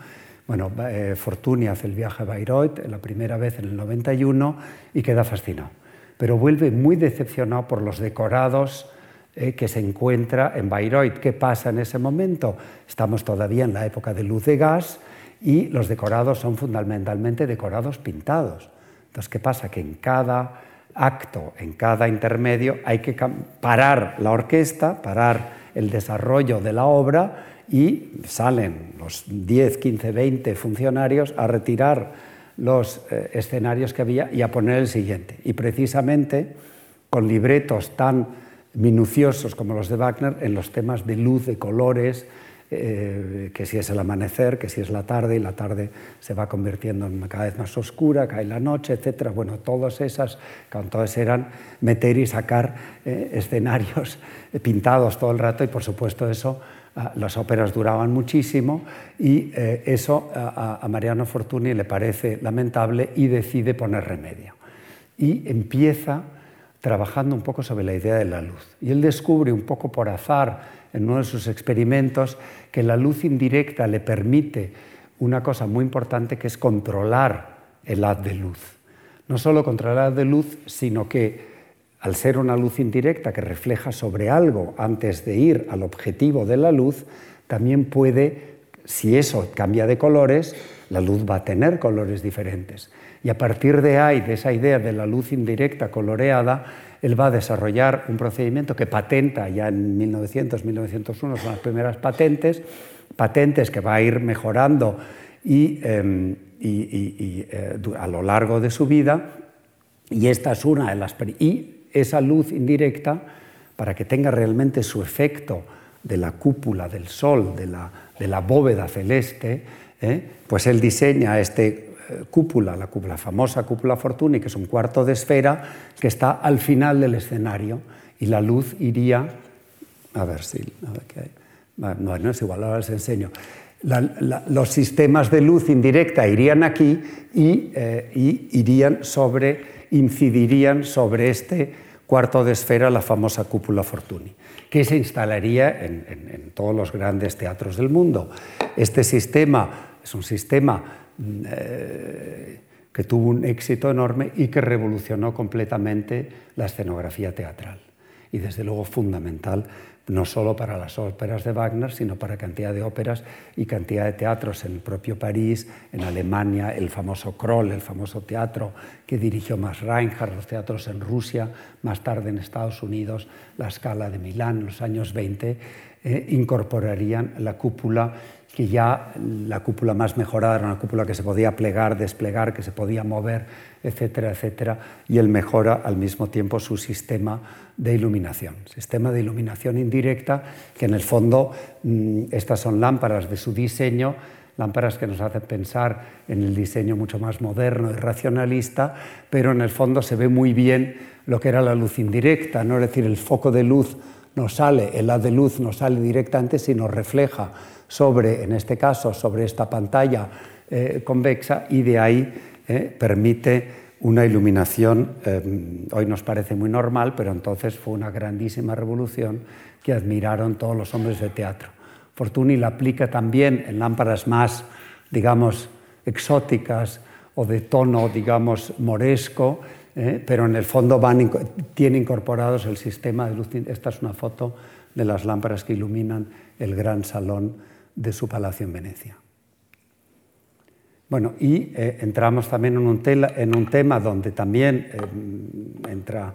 Bueno, eh, Fortuny hace el viaje a Bayreuth la primera vez en el 91 y queda fascinado, pero vuelve muy decepcionado por los decorados eh, que se encuentra en Bayreuth. ¿Qué pasa en ese momento? Estamos todavía en la época de luz de gas y los decorados son fundamentalmente decorados pintados. Entonces, ¿qué pasa? Que en cada acto, en cada intermedio, hay que parar la orquesta, parar el desarrollo de la obra y salen los 10, 15, 20 funcionarios a retirar los eh, escenarios que había y a poner el siguiente. Y precisamente con libretos tan minuciosos como los de Wagner en los temas de luz, de colores, eh, que si es el amanecer, que si es la tarde, y la tarde se va convirtiendo en cada vez más oscura, cae la noche, etc. Bueno, todas esas, todas eran meter y sacar eh, escenarios pintados todo el rato, y por supuesto eso, ah, las óperas duraban muchísimo, y eh, eso a, a Mariano Fortuny le parece lamentable y decide poner remedio. Y empieza trabajando un poco sobre la idea de la luz. Y él descubre un poco por azar en uno de sus experimentos que la luz indirecta le permite una cosa muy importante que es controlar el haz de luz. No solo controlar el haz de luz, sino que al ser una luz indirecta que refleja sobre algo antes de ir al objetivo de la luz, también puede, si eso cambia de colores, la luz va a tener colores diferentes. Y a partir de ahí, de esa idea de la luz indirecta coloreada, él va a desarrollar un procedimiento que patenta ya en 1900, 1901, son las primeras patentes, patentes que va a ir mejorando y, em, eh, a lo largo de su vida. Y esta es una de las. Y esa luz indirecta, para que tenga realmente su efecto de la cúpula del sol, de la, bóveda celeste, ¿eh? pues él diseña este cúpula, la, famosa cúpula Fortuny, que es un cuarto de esfera que está al final del escenario y la luz iría, a ver si, hay. No, es igual, ahora les enseño. los sistemas de luz indirecta irían aquí y, eh, irían sobre, incidirían sobre este cuarto de esfera, la famosa cúpula Fortuny, que se instalaría en, en todos los grandes teatros del mundo. Este sistema es un sistema eh, que tuvo un éxito enorme y que revolucionó completamente la escenografía teatral. Y desde luego fundamental no solo para las óperas de Wagner, sino para cantidad de óperas y cantidad de teatros en el propio París, en Alemania, el famoso Kroll, el famoso teatro que dirigió Max Reinhardt, los teatros en Rusia, más tarde en Estados Unidos, la Scala de Milán los años 20, eh, incorporarían la cúpula que ya la cúpula más mejorada era una cúpula que se podía plegar, desplegar, que se podía mover, etcétera, etcétera, y él mejora al mismo tiempo su sistema de iluminación, sistema de iluminación indirecta, que en el fondo mm, estas son lámparas de su diseño lámparas que nos hacen pensar en el diseño mucho más moderno y racionalista, pero en el fondo se ve muy bien lo que era la luz indirecta, ¿no? es decir, el foco de luz no sale, el haz de luz no sale directamente, sino refleja sobre, en este caso, sobre esta pantalla eh, convexa y de ahí eh, permite una iluminación, eh, hoy nos parece muy normal, pero entonces fue una grandísima revolución que admiraron todos los hombres de teatro. Fortuny la aplica también en lámparas más, digamos, exóticas o de tono, digamos, moresco, ¿eh? pero en el fondo van, tiene incorporados el sistema de luz. Esta es una foto de las lámparas que iluminan el gran salón de su palacio en Venecia. Bueno, y eh, entramos también en un, en un, tema donde también eh, entra,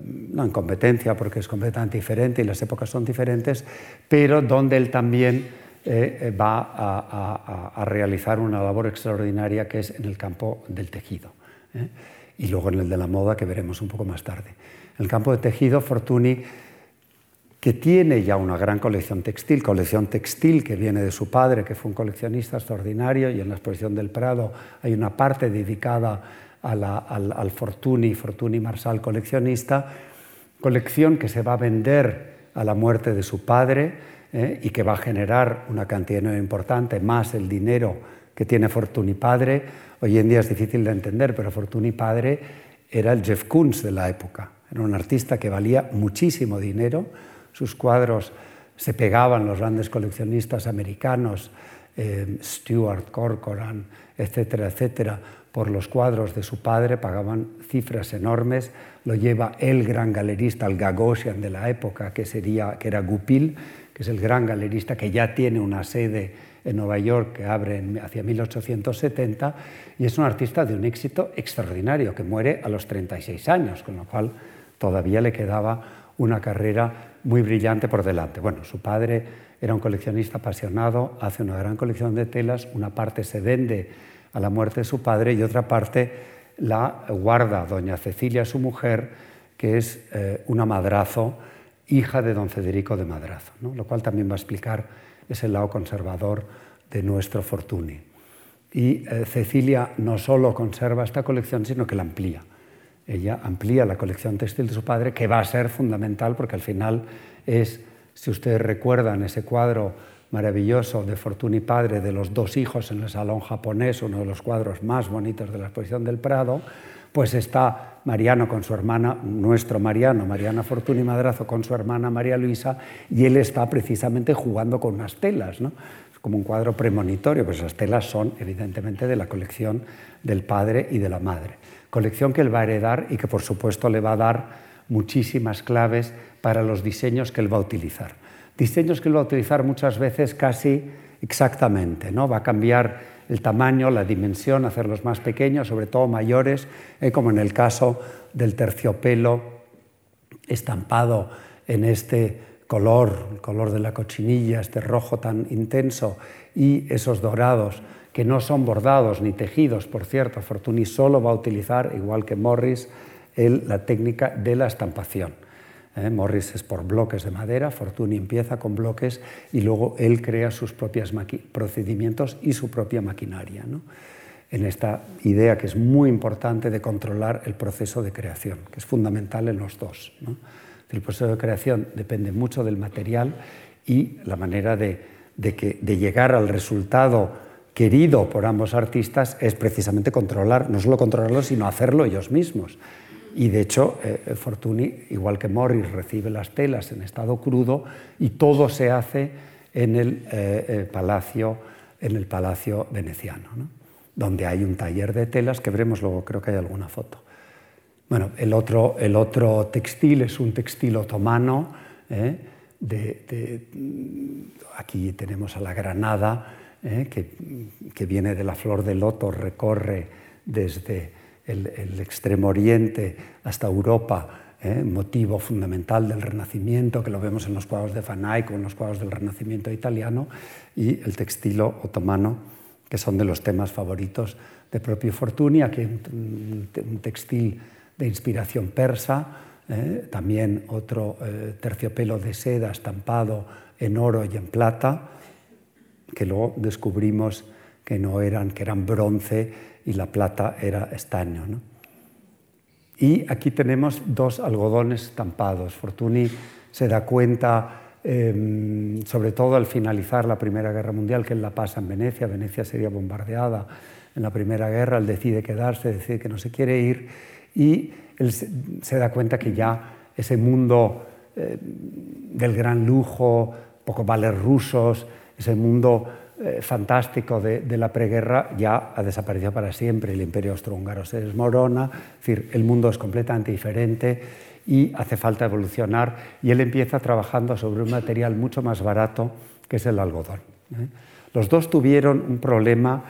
no en competencia porque es completamente diferente y las épocas son diferentes, pero donde él también va a, a, realizar una labor extraordinaria que es en el campo del tejido y luego en el de la moda que veremos un poco más tarde. En el campo de tejido, Fortuny, que tiene ya una gran colección textil, colección textil que viene de su padre, que fue un coleccionista extraordinario, y en la exposición del Prado hay una parte dedicada al, Fortuny, Fortuny Marsal coleccionista, colección que se va a vender a la muerte de su padre eh, y que va a generar una cantidad importante, más el dinero que tiene Fortuny padre, Hoy en día es difícil de entender, pero Fortuny padre era el Jeff Koons de la época. Era un artista que valía muchísimo dinero. Sus cuadros se pegaban los grandes coleccionistas americanos, eh, Stuart, Corcoran, etcétera, etcétera, por los cuadros de su padre, pagaban cifras enormes. Lo lleva el gran galerista, el Gagosian de la época, que, sería, que era Goupil, que es el gran galerista que ya tiene una sede en Nueva York que abre hacia 1870 y es un artista de un éxito extraordinario que muere a los 36 años, con lo cual todavía le quedaba una carrera muy brillante por delante. Bueno, su padre era un coleccionista apasionado, hace una gran colección de telas, una parte se vende a la muerte de su padre y otra parte la guarda doña Cecilia, su mujer, que es eh, una madrazo, hija de don Federico de Madrazo, lo cual también va a explicar es el lado conservador de nuestro Fortuny. Y eh, Cecilia no solo conserva esta colección, sino que la amplía. Ella amplía la colección textil de su padre, que va a ser fundamental porque al final es, si ustedes recuerdan ese cuadro maravilloso de Fortuny padre de los dos hijos en el salón japonés, uno de los cuadros más bonitos de la exposición del Prado, pues está Mariano con su hermana, nuestro Mariano, Mariana Fortuny Madrazo con su hermana María Luisa, y él está precisamente jugando con unas telas, ¿no? como un cuadro premonitorio, pues esas telas son evidentemente de la colección del padre y de la madre. Colección que él va a heredar y que por supuesto le va a dar muchísimas claves para los diseños que él va a utilizar. Diseños que él va a utilizar muchas veces casi exactamente, ¿no? Va a cambiar el tamaño, la dimensión, hacerlos más pequeños, sobre todo mayores, eh, como en el caso del terciopelo estampado en este color, el color de la cochinilla, este rojo tan intenso, y esos dorados, que no son bordados ni tejidos, por cierto, Fortuny solo va a utilizar, igual que Morris, la técnica de la estampación. ¿Eh? Morris es por bloques de madera, Fortuny empieza con bloques y luego él crea sus propios procedimientos y su propia maquinaria. En esta idea que es muy importante de controlar el proceso de creación, que es fundamental en los dos. El proceso de creación depende mucho del material y la manera de, llegar al resultado querido por ambos artistas es precisamente controlar, no solo controlarlo, sino hacerlo ellos mismos. Y de hecho, eh, Fortuny, igual que Morris, recibe las telas en estado crudo y todo se hace en el, eh, palacio, en el palacio veneciano, donde hay un taller de telas que veremos luego, creo que hay alguna foto. Bueno, el otro, el otro textil es un textil otomano. ¿eh? aquí tenemos a la granada, ¿eh? que, viene de la flor de loto, recorre desde el, extremo oriente hasta Europa, ¿eh? motivo fundamental del Renacimiento, que lo vemos en los cuadros de Van Eyck o en los cuadros del Renacimiento italiano, y el textil otomano, que son de los temas favoritos de propio Fortuny, aquí un, un textil de inspiración persa, ¿eh? también otro eh, terciopelo de seda estampado en oro y en plata, que luego descubrimos que no eran, que eran bronce y la plata era estaño. Y aquí tenemos dos algodones estampados. Fortuny se da cuenta, em, sobre todo al finalizar la Primera Guerra Mundial, que él la pasa en Venecia, Venecia sería bombardeada en la Primera Guerra, él decide quedarse, decide que no se quiere ir y él se, da cuenta que ya ese mundo eh, del gran lujo, poco vales rusos, ese mundo eh, fantástico de, la preguerra ya ha desaparecido para siempre. El imperio austrohúngaro se desmorona, es decir, el mundo es completamente diferente y hace falta evolucionar. Y él empieza trabajando sobre un material mucho más barato que es el algodón. ¿eh? Los dos tuvieron un problema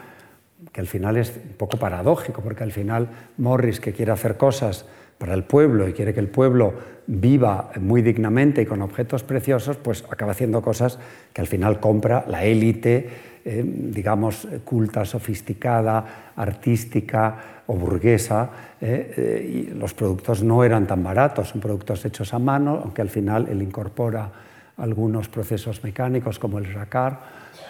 que al final es un poco paradójico, porque al final Morris, que quiere hacer cosas para el pueblo y quiere que el pueblo viva muy dignamente y con objetos preciosos, pues acaba haciendo cosas que al final compra la élite, eh, digamos, culta, sofisticada, artística o burguesa, eh, eh, los productos no eran tan baratos, son productos hechos a mano, aunque al final él incorpora algunos procesos mecánicos como el racar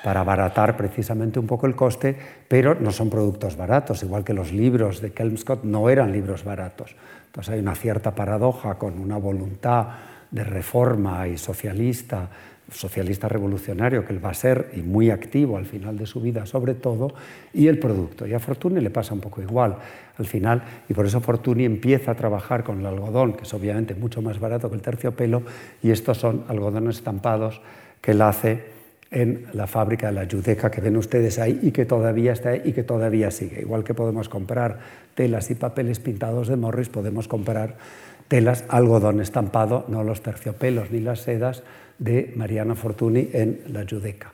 para abaratar precisamente un poco el coste, pero no son productos baratos, igual que los libros de Kelmscott no eran libros baratos. Entonces hay una cierta paradoja con una voluntad de reforma y socialista, socialista revolucionario que él va a ser y muy activo al final de su vida sobre todo, y el producto. Y a Fortuny le pasa un poco igual al final, y por eso Fortuny empieza a trabajar con el algodón, que es obviamente mucho más barato que el terciopelo, y estos son algodones estampados que él hace en la fábrica de la Judeca que ven ustedes ahí y que todavía está ahí y que todavía sigue. Igual que podemos comprar telas y papeles pintados de Morris, podemos comprar telas, algodón estampado, no los terciopelos ni las sedas de Mariano Fortuny en la Judeca.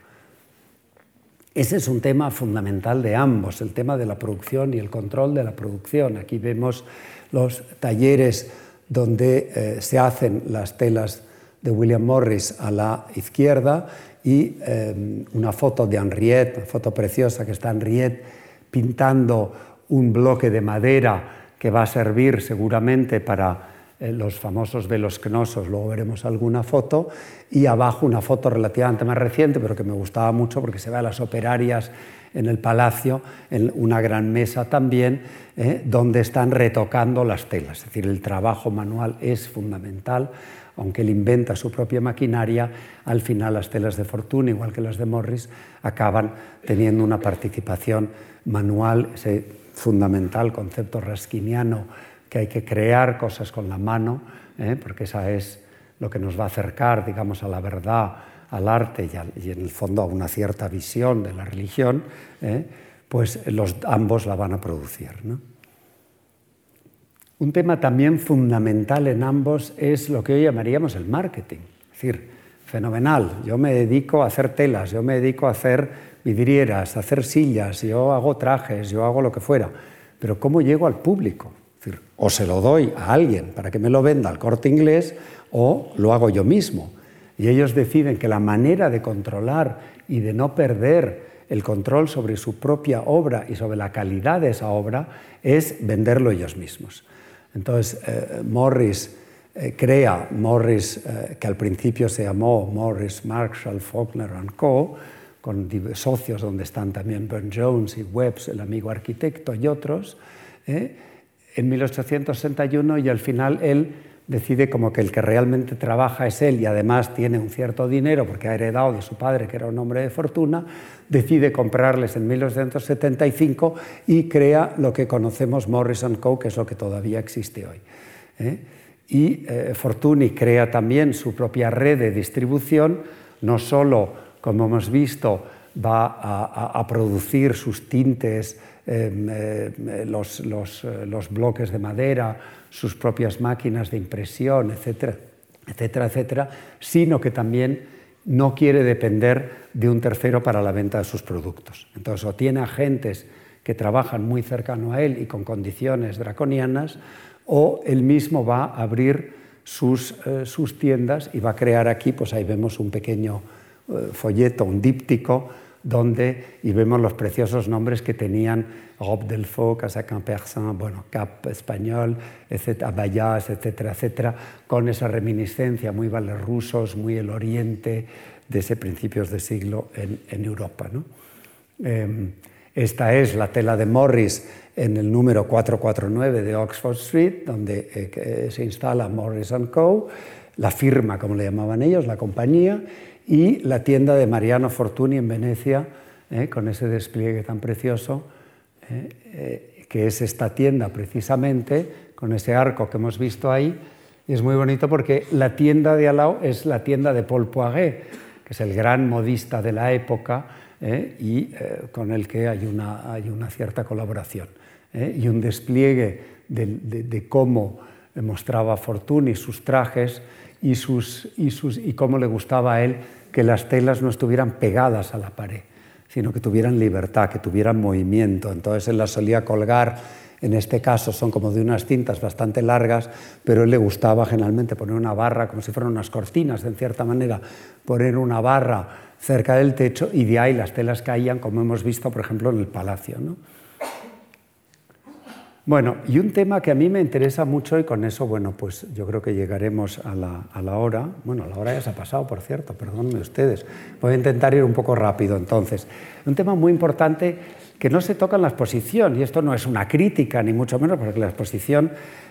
Ese es un tema fundamental de ambos, el tema de la producción y el control de la producción. Aquí vemos los talleres donde eh, se hacen las telas de William Morris a la izquierda y em, una foto de Henriette, una foto preciosa que está Henriette pintando un bloque de madera que va a servir seguramente para eh, los famosos velos cnosos, luego veremos alguna foto, y abajo una foto relativamente más reciente, pero que me gustaba mucho porque se ve a las operarias en el palacio, en una gran mesa también, eh, donde están retocando las telas. Es decir, el trabajo manual es fundamental aunque él inventa su propia maquinaria, al final las telas de Fortuna, igual que las de Morris, acaban teniendo una participación manual, ese fundamental concepto raskiniano que hay que crear cosas con la mano, ¿eh? porque esa es lo que nos va a acercar, digamos, a la verdad, al arte y, en el fondo a una cierta visión de la religión, ¿eh? pues los, ambos la van a producir. ¿no? Un tema también fundamental en ambos es lo que hoy llamaríamos el marketing. Es decir, fenomenal, yo me dedico a hacer telas, yo me dedico a hacer vidrieras, a hacer sillas, yo hago trajes, yo hago lo que fuera, pero ¿cómo llego al público? Es decir, o se lo doy a alguien para que me lo venda al corte inglés o lo hago yo mismo. Y ellos deciden que la manera de controlar y de no perder el control sobre su propia obra y sobre la calidad de esa obra es venderlo ellos mismos. Entonces, eh, Morris eh, crea, Morris, eh, que al principio se llamó Morris, Marshall, Faulkner Co., con socios donde están también Burne Jones y Webbs, el amigo arquitecto, y otros, en 1861 y al final él decide como que el que realmente trabaja es él y además tiene un cierto dinero porque ha heredado de su padre que era un hombre de fortuna, decide comprarles en 1975 y crea lo que conocemos Morrison Co., que es lo que todavía existe hoy. ¿eh? Y eh, Fortuny crea también su propia red de distribución, no solo, como hemos visto, va a, producir sus tintes, em, eh, los bloques de madera, sus propias máquinas de impresión, etcétera, etcétera, etcétera, sino que también no quiere depender de un tercero para la venta de sus productos. Entonces, o tiene agentes que trabajan muy cercano a él y con condiciones draconianas, o él mismo va a abrir sus, eh, sus tiendas y va a crear aquí, pues ahí vemos un pequeño eh, folleto, un díptico, donde, y vemos los preciosos nombres que tenían Rob Delfaux, Casac Persan, bueno, Cap Español, etc., Abayas, etcétera, etcétera, con esa reminiscencia muy vales rusos, muy el Oriente, de ese principios de siglo en, Europa. Em, esta es la tela de Morris en el número 449 de Oxford Street, donde eh, se instala Morris Co., la firma, como le llamaban ellos, la compañía, y la tienda de Mariano Fortuny en Venecia, eh, con ese despliegue tan precioso, eh, que es esta tienda precisamente, con ese arco que hemos visto ahí, y es muy bonito porque la tienda de Alao es la tienda de Paul Poiret, que es el gran modista de la época ¿eh? y eh, con el que hay una, hay una cierta colaboración. Y un despliegue de, cómo mostraba Fortuny sus trajes y, sus, y, sus, y cómo le gustaba a él que las telas no estuvieran pegadas a la pared, sino que tuvieran libertad, que tuvieran movimiento. Entonces él las solía colgar en este caso son como de unas cintas bastante largas, pero él le gustaba generalmente poner una barra, como si fueran unas cortinas, en cierta manera, poner una barra cerca del techo y de ahí las telas caían, como hemos visto, por ejemplo, en el palacio. Bueno, y un tema que a mí me interesa mucho y con eso, bueno, pues yo creo que llegaremos a la, a la hora. Bueno, la hora ya se ha pasado, por cierto, perdónenme ustedes. Voy a intentar ir un poco rápido entonces. Un tema muy importante que no se toca en la exposición, y esto no es una crítica, ni mucho menos, porque la exposición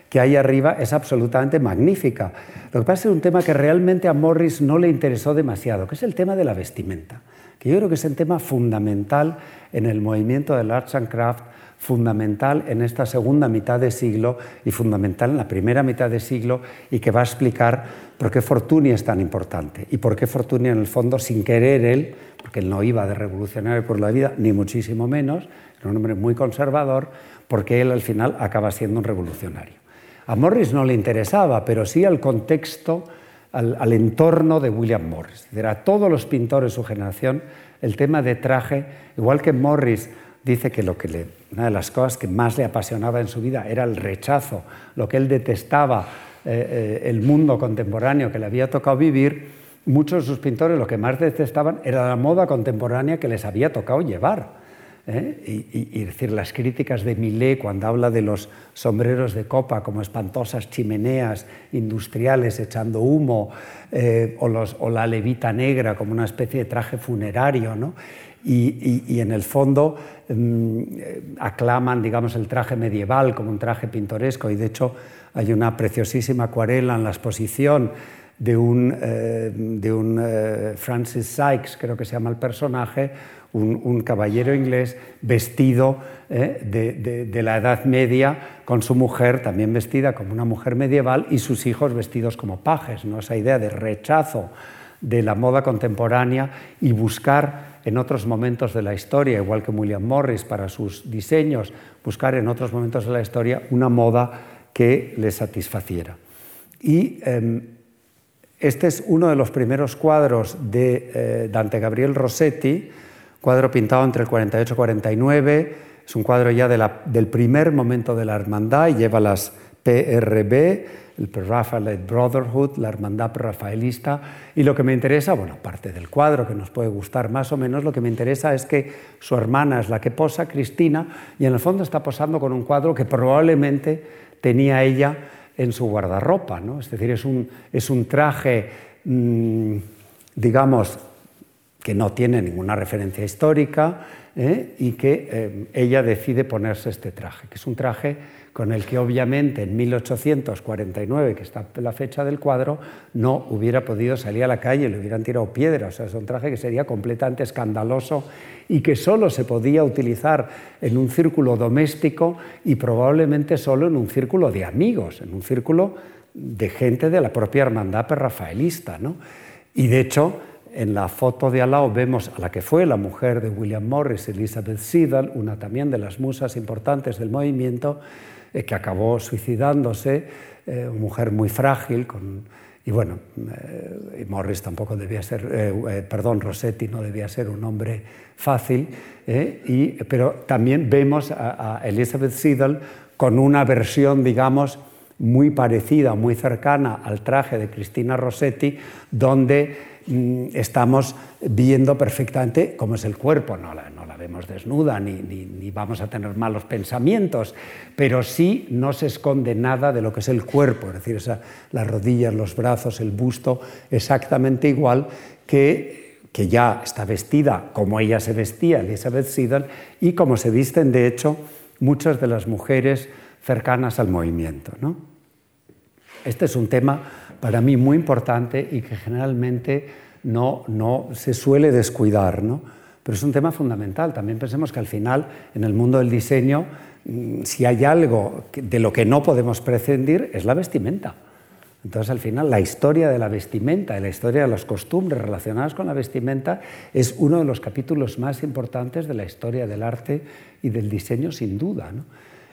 que hay arriba es absolutamente magnífica. Lo que pasa es un tema que realmente a Morris no le interesó demasiado, que es el tema de la vestimenta, que yo creo que es un tema fundamental en el movimiento del Arts and Craft, fundamental en esta segunda mitad de siglo y fundamental en la primera mitad de siglo y que va a explicar por qué Fortuny es tan importante y por qué Fortuny en el fondo, sin querer él, porque él no iba de revolucionario por la vida, ni muchísimo menos, era un hombre muy conservador, porque él al final acaba siendo un revolucionario. A Morris no le interesaba, pero sí al contexto, al, entorno de William Morris. A todos los pintores de su generación, el tema de traje, igual que Morris dice que, lo que una de las cosas que más le apasionaba en su vida era el rechazo, lo que él detestaba, eh, eh, el mundo contemporáneo que le había tocado vivir, muchos de sus pintores lo que más detestaban era la moda contemporánea que les había tocado llevar. ¿eh? Y, decir, las críticas de Millet cuando habla de los sombreros de copa como espantosas chimeneas industriales echando humo, o, o, la levita negra como una especie de traje funerario, ¿no? Y, en el fondo mm, aclaman digamos, el traje medieval como un traje pintoresco y de hecho hay una preciosísima acuarela en la exposición de un, eh, de un eh, Francis Sykes, creo que se llama el personaje, un, caballero inglés vestido eh, de, de, la Edad Media con su mujer también vestida como una mujer medieval y sus hijos vestidos como pajes, ¿no? esa idea de rechazo de la moda contemporánea y buscar en otros momentos de la historia, igual que William Morris para sus diseños, buscar en otros momentos de la historia una moda que le satisfaciera. Y em, este es uno de los primeros cuadros de eh, Dante Gabriel Rossetti, cuadro pintado entre el 48 y 49, es un cuadro ya del primer momento de la hermandad y lleva las PRB, el Brotherhood, la hermandad rafaelista y lo que me interesa, bueno, aparte del cuadro que nos puede gustar más o menos, lo que me interesa es que su hermana es la que posa, Cristina, y en el fondo está posando con un cuadro que probablemente tenía ella en su guardarropa, ¿no? Es decir, es un, es un traje, mm, digamos, que no tiene ninguna referencia histórica ¿eh? y que eh, ella decide ponerse este traje, que es un traje con el que obviamente en 1849, que está la fecha del cuadro, no hubiera podido salir a la calle, le hubieran tirado piedras. Es un traje que sería completamente escandaloso y que solo se podía utilizar en un círculo doméstico y probablemente solo en un círculo de amigos, en un círculo de gente de la propia hermandad perrafaelista. ¿no? Y de hecho, en la foto de al lado vemos a la que fue la mujer de William Morris, Elizabeth Siddal, una también de las musas importantes del movimiento, eh, que acabó suicidándose, eh, mujer muy frágil, y bueno, eh, Morris tampoco debía ser, perdón, Rossetti no debía ser un hombre fácil, pero también vemos a, Elizabeth Siddal con una versión, digamos, muy parecida, muy cercana al traje de Cristina Rossetti, donde Mm, estamos viendo perfectamente cómo es el cuerpo. No vemos desnuda ni, ni, vamos a tener malos pensamientos, pero sí no se esconde nada de lo que es el cuerpo, es decir, esa, las rodillas, los brazos, el busto, exactamente igual que que ya está vestida como ella se vestía, Elizabeth Siddal, y como se visten, de hecho, muchas de las mujeres cercanas al movimiento. ¿no? Este es un tema para mí muy importante y que generalmente no, no se suele descuidar, ¿no? Pero es un tema fundamental. También pensemos que al final, en el mundo del diseño, mm, si hay algo de lo que no podemos prescindir, es la vestimenta. Entonces, al final, la historia de la vestimenta y la historia de las costumbres relacionadas con la vestimenta es uno de los capítulos más importantes de la historia del arte y del diseño, sin duda.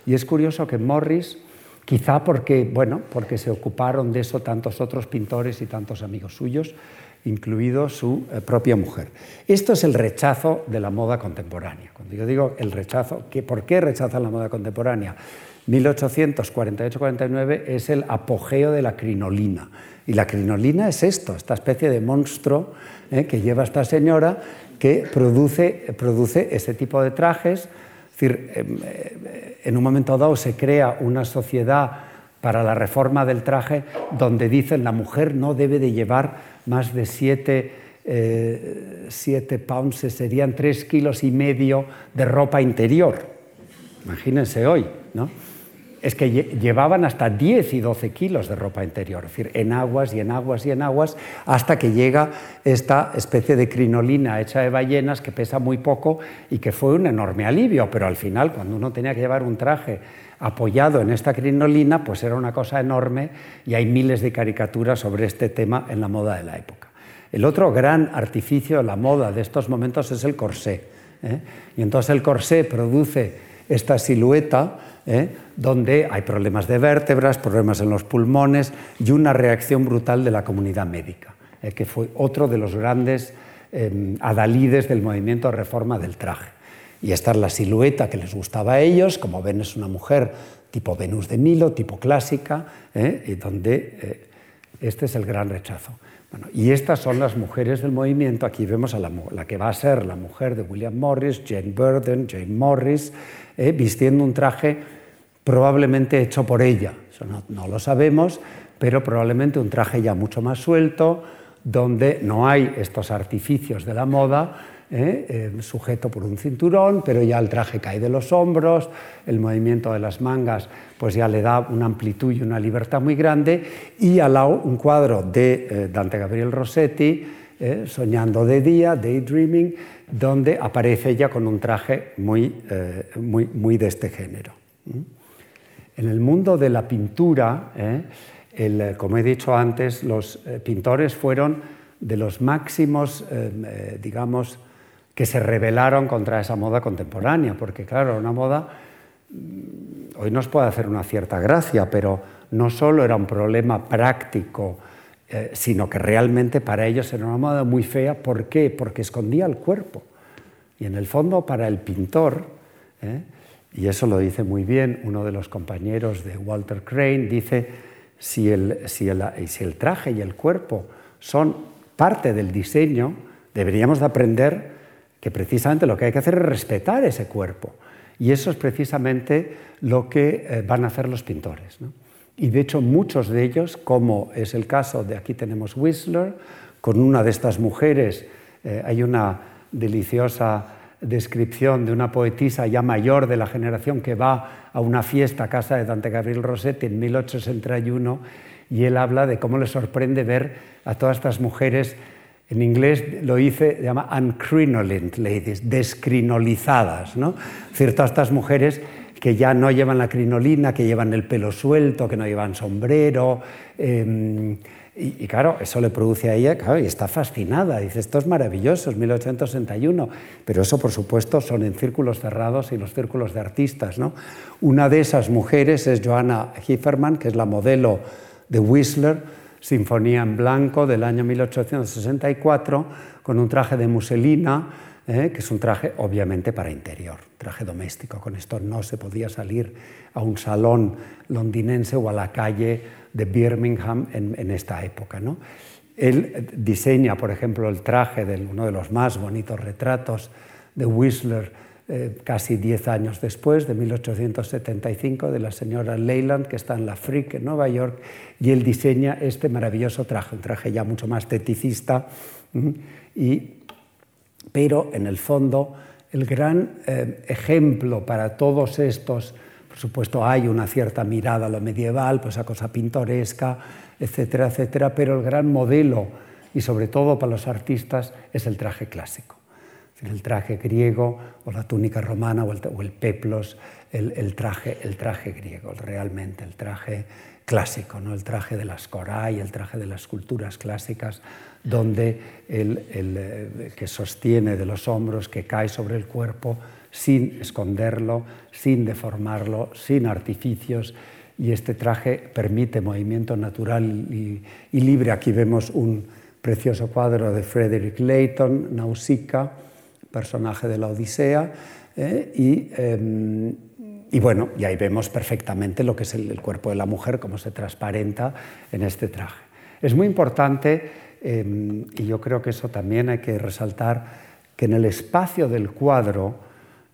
Y es curioso que Morris, quizá porque, bueno, porque se ocuparon de eso tantos otros pintores y tantos amigos suyos, incluido su eh, propia mujer. Esto es el rechazo de la moda contemporánea. Cuando yo digo el rechazo, ¿por qué rechazan la moda contemporánea? 1848-49 es el apogeo de la crinolina. Y la crinolina es esto, esta especie de monstruo eh, que lleva esta señora que produce, produce ese tipo de trajes. Es decir, em, eh, en un momento dado se crea una sociedad para la reforma del traje donde dicen la mujer no debe de llevar más de 7 eh, pounds, serían 3 kilos y medio de ropa interior. Imagínense hoy, ¿no? es que llevaban hasta 10 y 12 kilos de ropa interior, es decir, en aguas y en aguas y en aguas, hasta que llega esta especie de crinolina hecha de ballenas que pesa muy poco y que fue un enorme alivio, pero al final, cuando uno tenía que llevar un traje apoyado en esta crinolina, pues era una cosa enorme y hay miles de caricaturas sobre este tema en la moda de la época. El otro gran artificio de la moda de estos momentos es el corsé. ¿eh? Y entonces el corsé produce esta silueta ¿eh? donde hay problemas de vértebras, problemas en los pulmones y una reacción brutal de la comunidad médica, ¿eh? que fue otro de los grandes em, adalides del movimiento reforma del traje. Y esta es la silueta que les gustaba a ellos, como ven es una mujer tipo Venus de Milo, tipo clásica, ¿eh? donde este es el gran rechazo. y estas son las mujeres del movimiento. Aquí vemos a la, la, que va a ser la mujer de William Morris, Jane Burden, Jane Morris, vistiendo un traje probablemente hecho por ella. Eso no, lo sabemos, pero probablemente un traje ya mucho más suelto, donde no hay estos artificios de la moda, ¿eh? Eh, sujeto por un cinturón, pero ya el traje cae de los hombros, el movimiento de las mangas pues ya le da una amplitud y una libertad muy grande, y al lado un cuadro de eh, Dante Gabriel Rossetti, Soñando de día, Daydreaming, donde aparece ella con un traje muy, muy, muy de este género. En el mundo de la pintura, ¿eh? como he dicho antes, los eh, pintores fueron de los máximos, eh, digamos, que se rebelaron contra esa moda contemporánea, porque claro, una moda mm, hoy nos puede hacer una cierta gracia, pero no solo era un problema práctico, sino que realmente para ellos era una moda muy fea. ¿Por qué? Porque escondía el cuerpo. Y en el fondo para el pintor, y eso lo dice muy bien uno de los compañeros de Walter Crane, dice, si el, si el, si el traje y el cuerpo son parte del diseño, deberíamos de aprender que precisamente lo que hay que hacer es respetar ese cuerpo. Y eso es precisamente lo que eh, van a hacer los pintores. Y de hecho muchos de ellos, como es el caso de aquí tenemos Whistler, con una de estas mujeres, eh, hay una deliciosa descripción de una poetisa ya mayor de la generación que va a una fiesta a casa de Dante Gabriel Rossetti en 1861 y él habla de cómo le sorprende ver a todas estas mujeres, en inglés lo dice, se llama uncrinolined ladies, descrinolizadas, ¿no? Ciertas estas mujeres que ya no llevan la crinolina, que llevan el pelo suelto, que no llevan sombrero. Em, y, claro, eso le produce a ella, claro, y está fascinada. Dice, esto es maravilloso, es 1861. Pero eso, por supuesto, son en círculos cerrados y los círculos de artistas. ¿no? Una de esas mujeres es Joanna Hifferman, que es la modelo de Whistler, Sinfonía en Blanco del año 1864, con un traje de muselina, ¿eh? que es un traje obviamente para interior, traje doméstico. Con esto no se podía salir a un salón londinense o a la calle de Birmingham en, esta época. ¿no? Él diseña, por ejemplo, el traje de uno de los más bonitos retratos de Whistler eh, casi diez años después, de 1875, de la señora Leyland, que está en la Frick, en Nueva York, y él diseña este maravilloso traje, un traje ya mucho más teticista y pero en el fondo el gran eh, ejemplo para todos estos, por supuesto hay una cierta mirada a lo medieval, pues a cosa pintoresca, etcétera, etcétera, pero el gran modelo y sobre todo para los artistas es el traje clásico. El traje griego o la túnica romana o el, peplos, el, traje, el traje griego, realmente, el traje clásico, ¿no? el traje de las coray, el traje de las culturas clásicas, donde el, eh, que sostiene de los hombros, que cae sobre el cuerpo sin esconderlo, sin deformarlo, sin artificios, y este traje permite movimiento natural y, libre. Aquí vemos un precioso cuadro de Frederick Layton, Nausicaa, personaje de la Odisea, eh, y, em, y, bueno, y ahí vemos perfectamente lo que es el, cuerpo de la mujer, cómo se transparenta en este traje. Es muy importante, em, y yo creo que eso también hay que resaltar, que en el espacio del cuadro,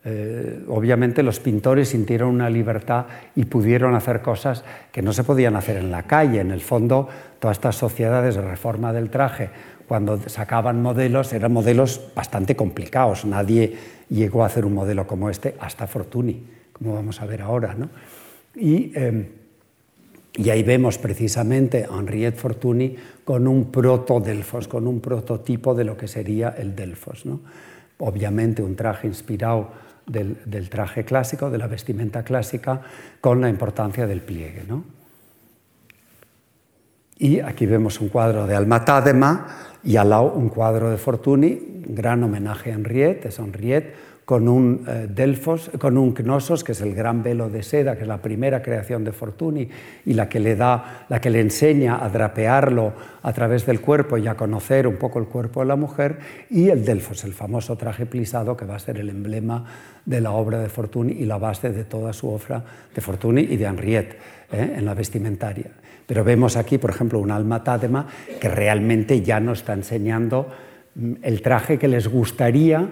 eh, obviamente los pintores sintieron una libertad y pudieron hacer cosas que no se podían hacer en la calle. En el fondo, todas estas sociedades de reforma del traje, cuando sacaban modelos, eran modelos bastante complicados. Nadie llegó a hacer un modelo como este hasta Fortuny, como vamos a ver ahora. Y, em, y, ahí vemos precisamente a Henriette Fortuny con un proto-Delfos, con un prototipo de lo que sería el Delfos. ¿no? Obviamente un traje inspirado del, traje clásico, de la vestimenta clásica, con la importancia del pliegue. Y aquí vemos un cuadro de Alma Tadema y al lado un cuadro de Fortuny, gran homenaje a Henriette, es Henriette con un eh, Delfos, con un Knossos, que es el gran velo de seda, que es la primera creación de Fortuny y la que le da, la que le enseña a drapearlo a través del cuerpo y a conocer un poco el cuerpo de la mujer, y el Delfos, el famoso traje plisado que va a ser el emblema de la obra de Fortuny y la base de toda su obra de Fortuny y de Henriette ¿eh? en la vestimentaria. Pero vemos aquí, por ejemplo, un alma tádema que realmente ya nos está enseñando mm, el traje que les gustaría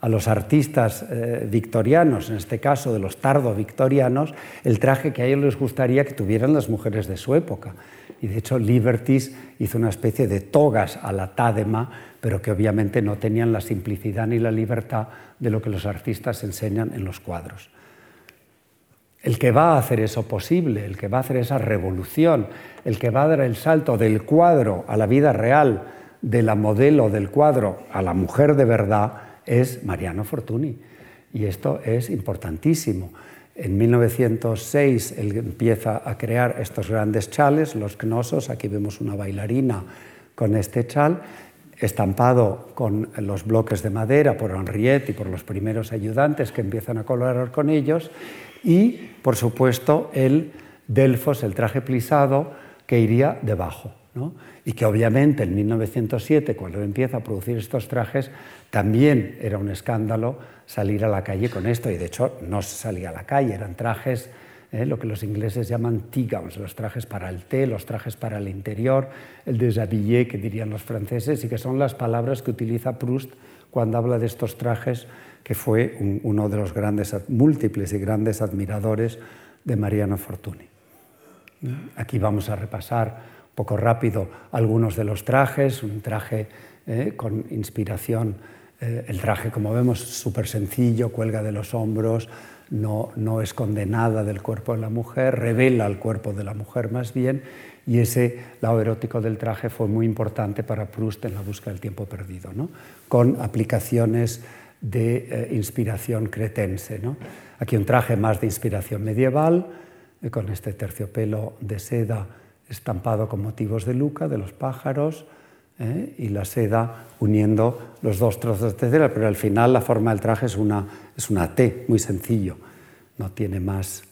a los artistas eh, victorianos, en este caso de los tardo victorianos, el traje que a ellos les gustaría que tuvieran las mujeres de su época. Y de hecho Libertis hizo una especie de togas a la tádema, pero que obviamente no tenían la simplicidad ni la libertad de lo que los artistas enseñan en los cuadros. El que va a hacer eso posible, el que va a hacer esa revolución, el que va a dar el salto del cuadro a la vida real, de la modelo del cuadro a la mujer de verdad, es Mariano Fortuny. Y esto es importantísimo. En 1906 él empieza a crear estos grandes chales, los Knossos. Aquí vemos una bailarina con este chal, estampado con los bloques de madera por Henriette y por los primeros ayudantes que empiezan a colaborar con ellos. Y, por supuesto, el Delfos, el traje plisado, que iría debajo. Y que obviamente en 1907, cuando empieza a producir estos trajes, también era un escándalo salir a la calle con esto, y de hecho no se salía a la calle, eran trajes, eh, lo que los ingleses llaman tea gowns, los trajes para el té, los trajes para el interior, el déshabillé que dirían los franceses, y que son las palabras que utiliza Proust cuando habla de estos trajes, que fue uno de los grandes, múltiples y grandes admiradores de Mariano Fortuny. Aquí vamos a repasar un poco rápido algunos de los trajes, un traje eh, con inspiración eh, el traje, como vemos, súper sencillo, cuelga de los hombros, no, no esconde nada del cuerpo de la mujer, revela el cuerpo de la mujer más bien, y ese lado erótico del traje fue muy importante para Proust en la búsqueda del tiempo perdido, ¿no? con aplicaciones de eh, inspiración cretense. ¿no? Aquí un traje más de inspiración medieval, con este terciopelo de seda estampado con motivos de Luca, de los pájaros, ¿eh? y la seda uniendo los dos trozos de cera, pero al final la forma del traje es una, es una T, muy sencillo, no tiene más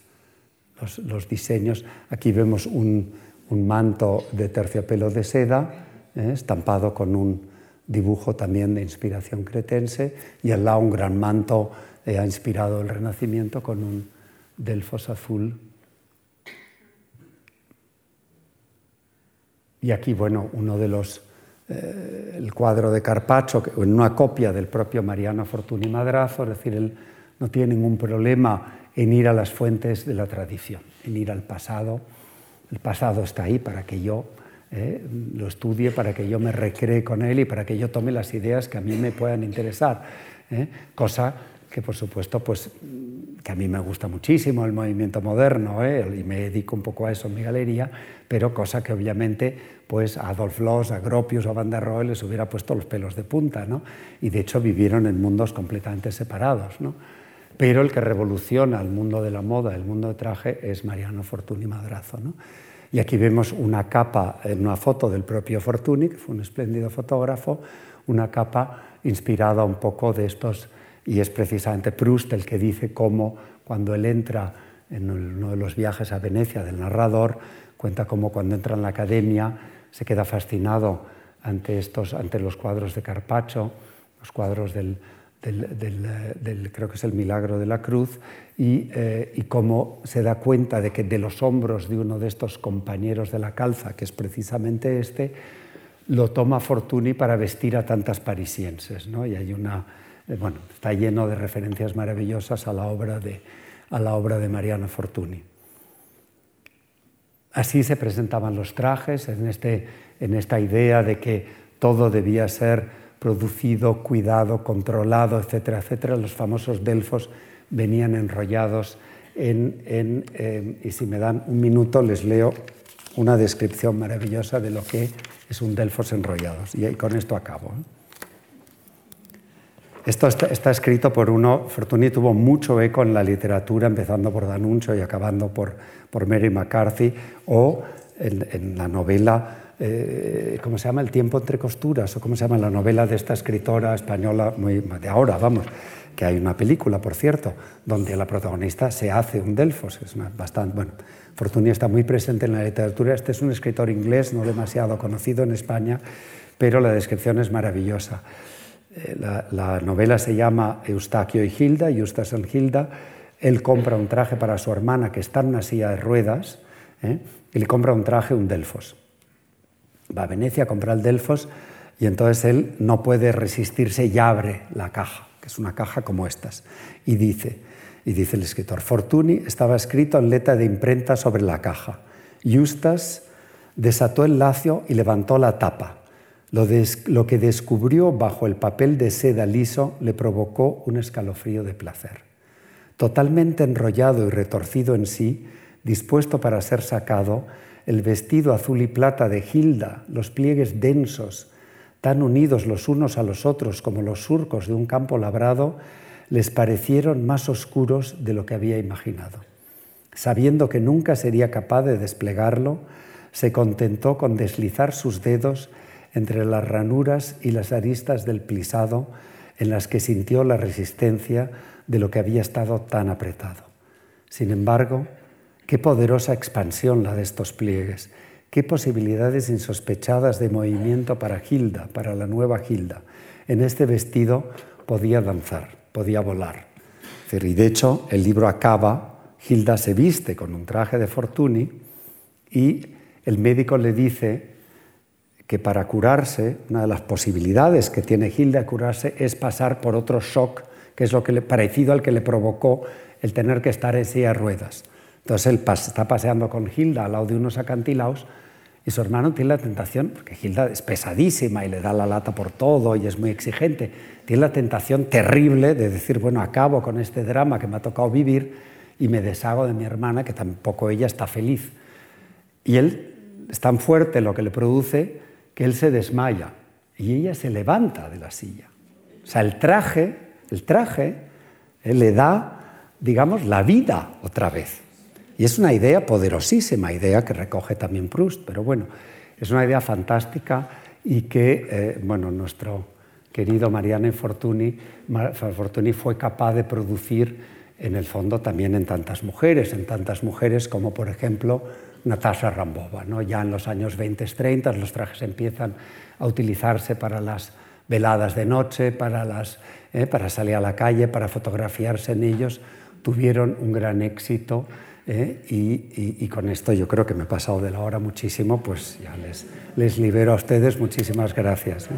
los, diseños. Aquí vemos un, un, manto de terciopelo de seda, ¿eh? estampado con un dibujo también de inspiración cretense, y al lado un gran manto eh, ha inspirado el Renacimiento con un delfos azul. Y aquí, bueno, uno de los eh, el cuadro de Carpaccio, en una copia del propio Mariano Fortuny Madrazo, es decir, él no tiene ningún problema en ir a las fuentes de la tradición, en ir al pasado. El pasado está ahí para que yo lo estudie para que yo me recree con él y para que yo tome las ideas que a mí me puedan interesar. Cosa que por supuesto, pues que a mí me gusta muchísimo el movimiento moderno y me dedico un poco a eso en mi galería, pero cosa que obviamente pues a Adolf Loos, a Gropius o a Van der Rohe les hubiera puesto los pelos de punta, ¿no? y de hecho vivieron en mundos completamente separados. ¿no? Pero el que revoluciona el mundo de la moda, el mundo de traje, es Mariano Fortuny Madrazo. ¿no? Y aquí vemos una capa, una foto del propio Fortuny, que fue un espléndido fotógrafo, una capa inspirada un poco de estos, y es precisamente Proust el que dice cómo cuando él entra en uno de los viajes a Venecia del narrador, cuenta cómo cuando entra en la academia se queda fascinado ante, estos, ante los cuadros de Carpaccio, los cuadros del, creo que es el milagro de la cruz, y, eh, y, cómo se da cuenta de que de los hombros de uno de estos compañeros de la calza, que es precisamente este, lo toma Fortuny para vestir a tantas parisienses. ¿no? Y hay una, eh, bueno, está lleno de referencias maravillosas a la obra de, a la obra de Mariano Fortuny. Así se presentaban los trajes, en, este, en esta idea de que todo debía ser producido, cuidado, controlado, etcétera, etcétera. Los famosos delfos venían enrollados en, eh, y si me dan un minuto les leo una descripción maravillosa de lo que es un delfos enrollados. Y con esto acabo. Esto está, escrito por uno, Fortuny tuvo mucho eco en la literatura, empezando por Danuncio y acabando por, por Mary McCarthy, o en, en la novela eh, ¿cómo se llama? El tiempo entre costuras, o cómo se llama la novela de esta escritora española muy, de ahora, vamos, que hay una película, por cierto, donde la protagonista se hace un Delfos, es bastante, bueno, Fortuny está muy presente en la literatura, este es un escritor inglés no demasiado conocido en España, pero la descripción es maravillosa. Eh, la, novela se llama Eustaquio y Hilda, Eustace and Hilda, él compra un traje para su hermana que está en una silla de ruedas, ¿eh? y le compra un traje, un Delfos va a Venecia a comprar el Delfos y entonces él no puede resistirse y abre la caja, que es una caja como estas, y dice, y dice el escritor, Fortuny estaba escrito en letra de imprenta sobre la caja. Justas desató el lacio y levantó la tapa. Lo, que descubrió bajo el papel de seda liso le provocó un escalofrío de placer. Totalmente enrollado y retorcido en sí, dispuesto para ser sacado, el vestido azul y plata de Hilda, los pliegues densos, tan unidos los unos a los otros como los surcos de un campo labrado, les parecieron más oscuros de lo que había imaginado. Sabiendo que nunca sería capaz de desplegarlo, se contentó con deslizar sus dedos entre las ranuras y las aristas del plisado en las que sintió la resistencia de lo que había estado tan apretado. Sin embargo, Qué poderosa expansión la de estos pliegues, qué posibilidades insospechadas de movimiento para Gilda, para la nueva Gilda. En este vestido podía danzar, podía volar. Y de hecho, el libro acaba, Gilda se viste con un traje de Fortuny y el médico le dice que para curarse, una de las posibilidades que tiene Gilda de curarse es pasar por otro shock, que es lo que le, parecido al que le provocó el tener que estar en silla de ruedas. Entonces él está paseando con Hilda al lado de unos acantilados y su hermano tiene la tentación, porque Hilda es pesadísima y le da la lata por todo y es muy exigente, tiene la tentación terrible de decir, bueno, acabo con este drama que me ha tocado vivir y me deshago de mi hermana, que tampoco ella está feliz. Y él es tan fuerte lo que le produce que él se desmaya y ella se levanta de la silla. O sea, el traje, el traje le da, digamos, la vida otra vez. Y es una idea poderosísima, idea que recoge también Proust, pero bueno, es una idea fantástica y que, eh, bueno, nuestro querido Mariano Fortuny, Fortuny fue capaz de producir en el fondo también en tantas mujeres, en tantas mujeres como por ejemplo Natasha Rambova. ¿no? Ya en los años 20-30 los trajes empiezan a utilizarse para las veladas de noche, para, las, eh, para salir a la calle, para fotografiarse en ellos. Tuvieron un gran éxito ¿eh? y, con esto yo creo que me he pasado de la hora muchísimo, pues ya les, les libero a ustedes. Muchísimas gracias.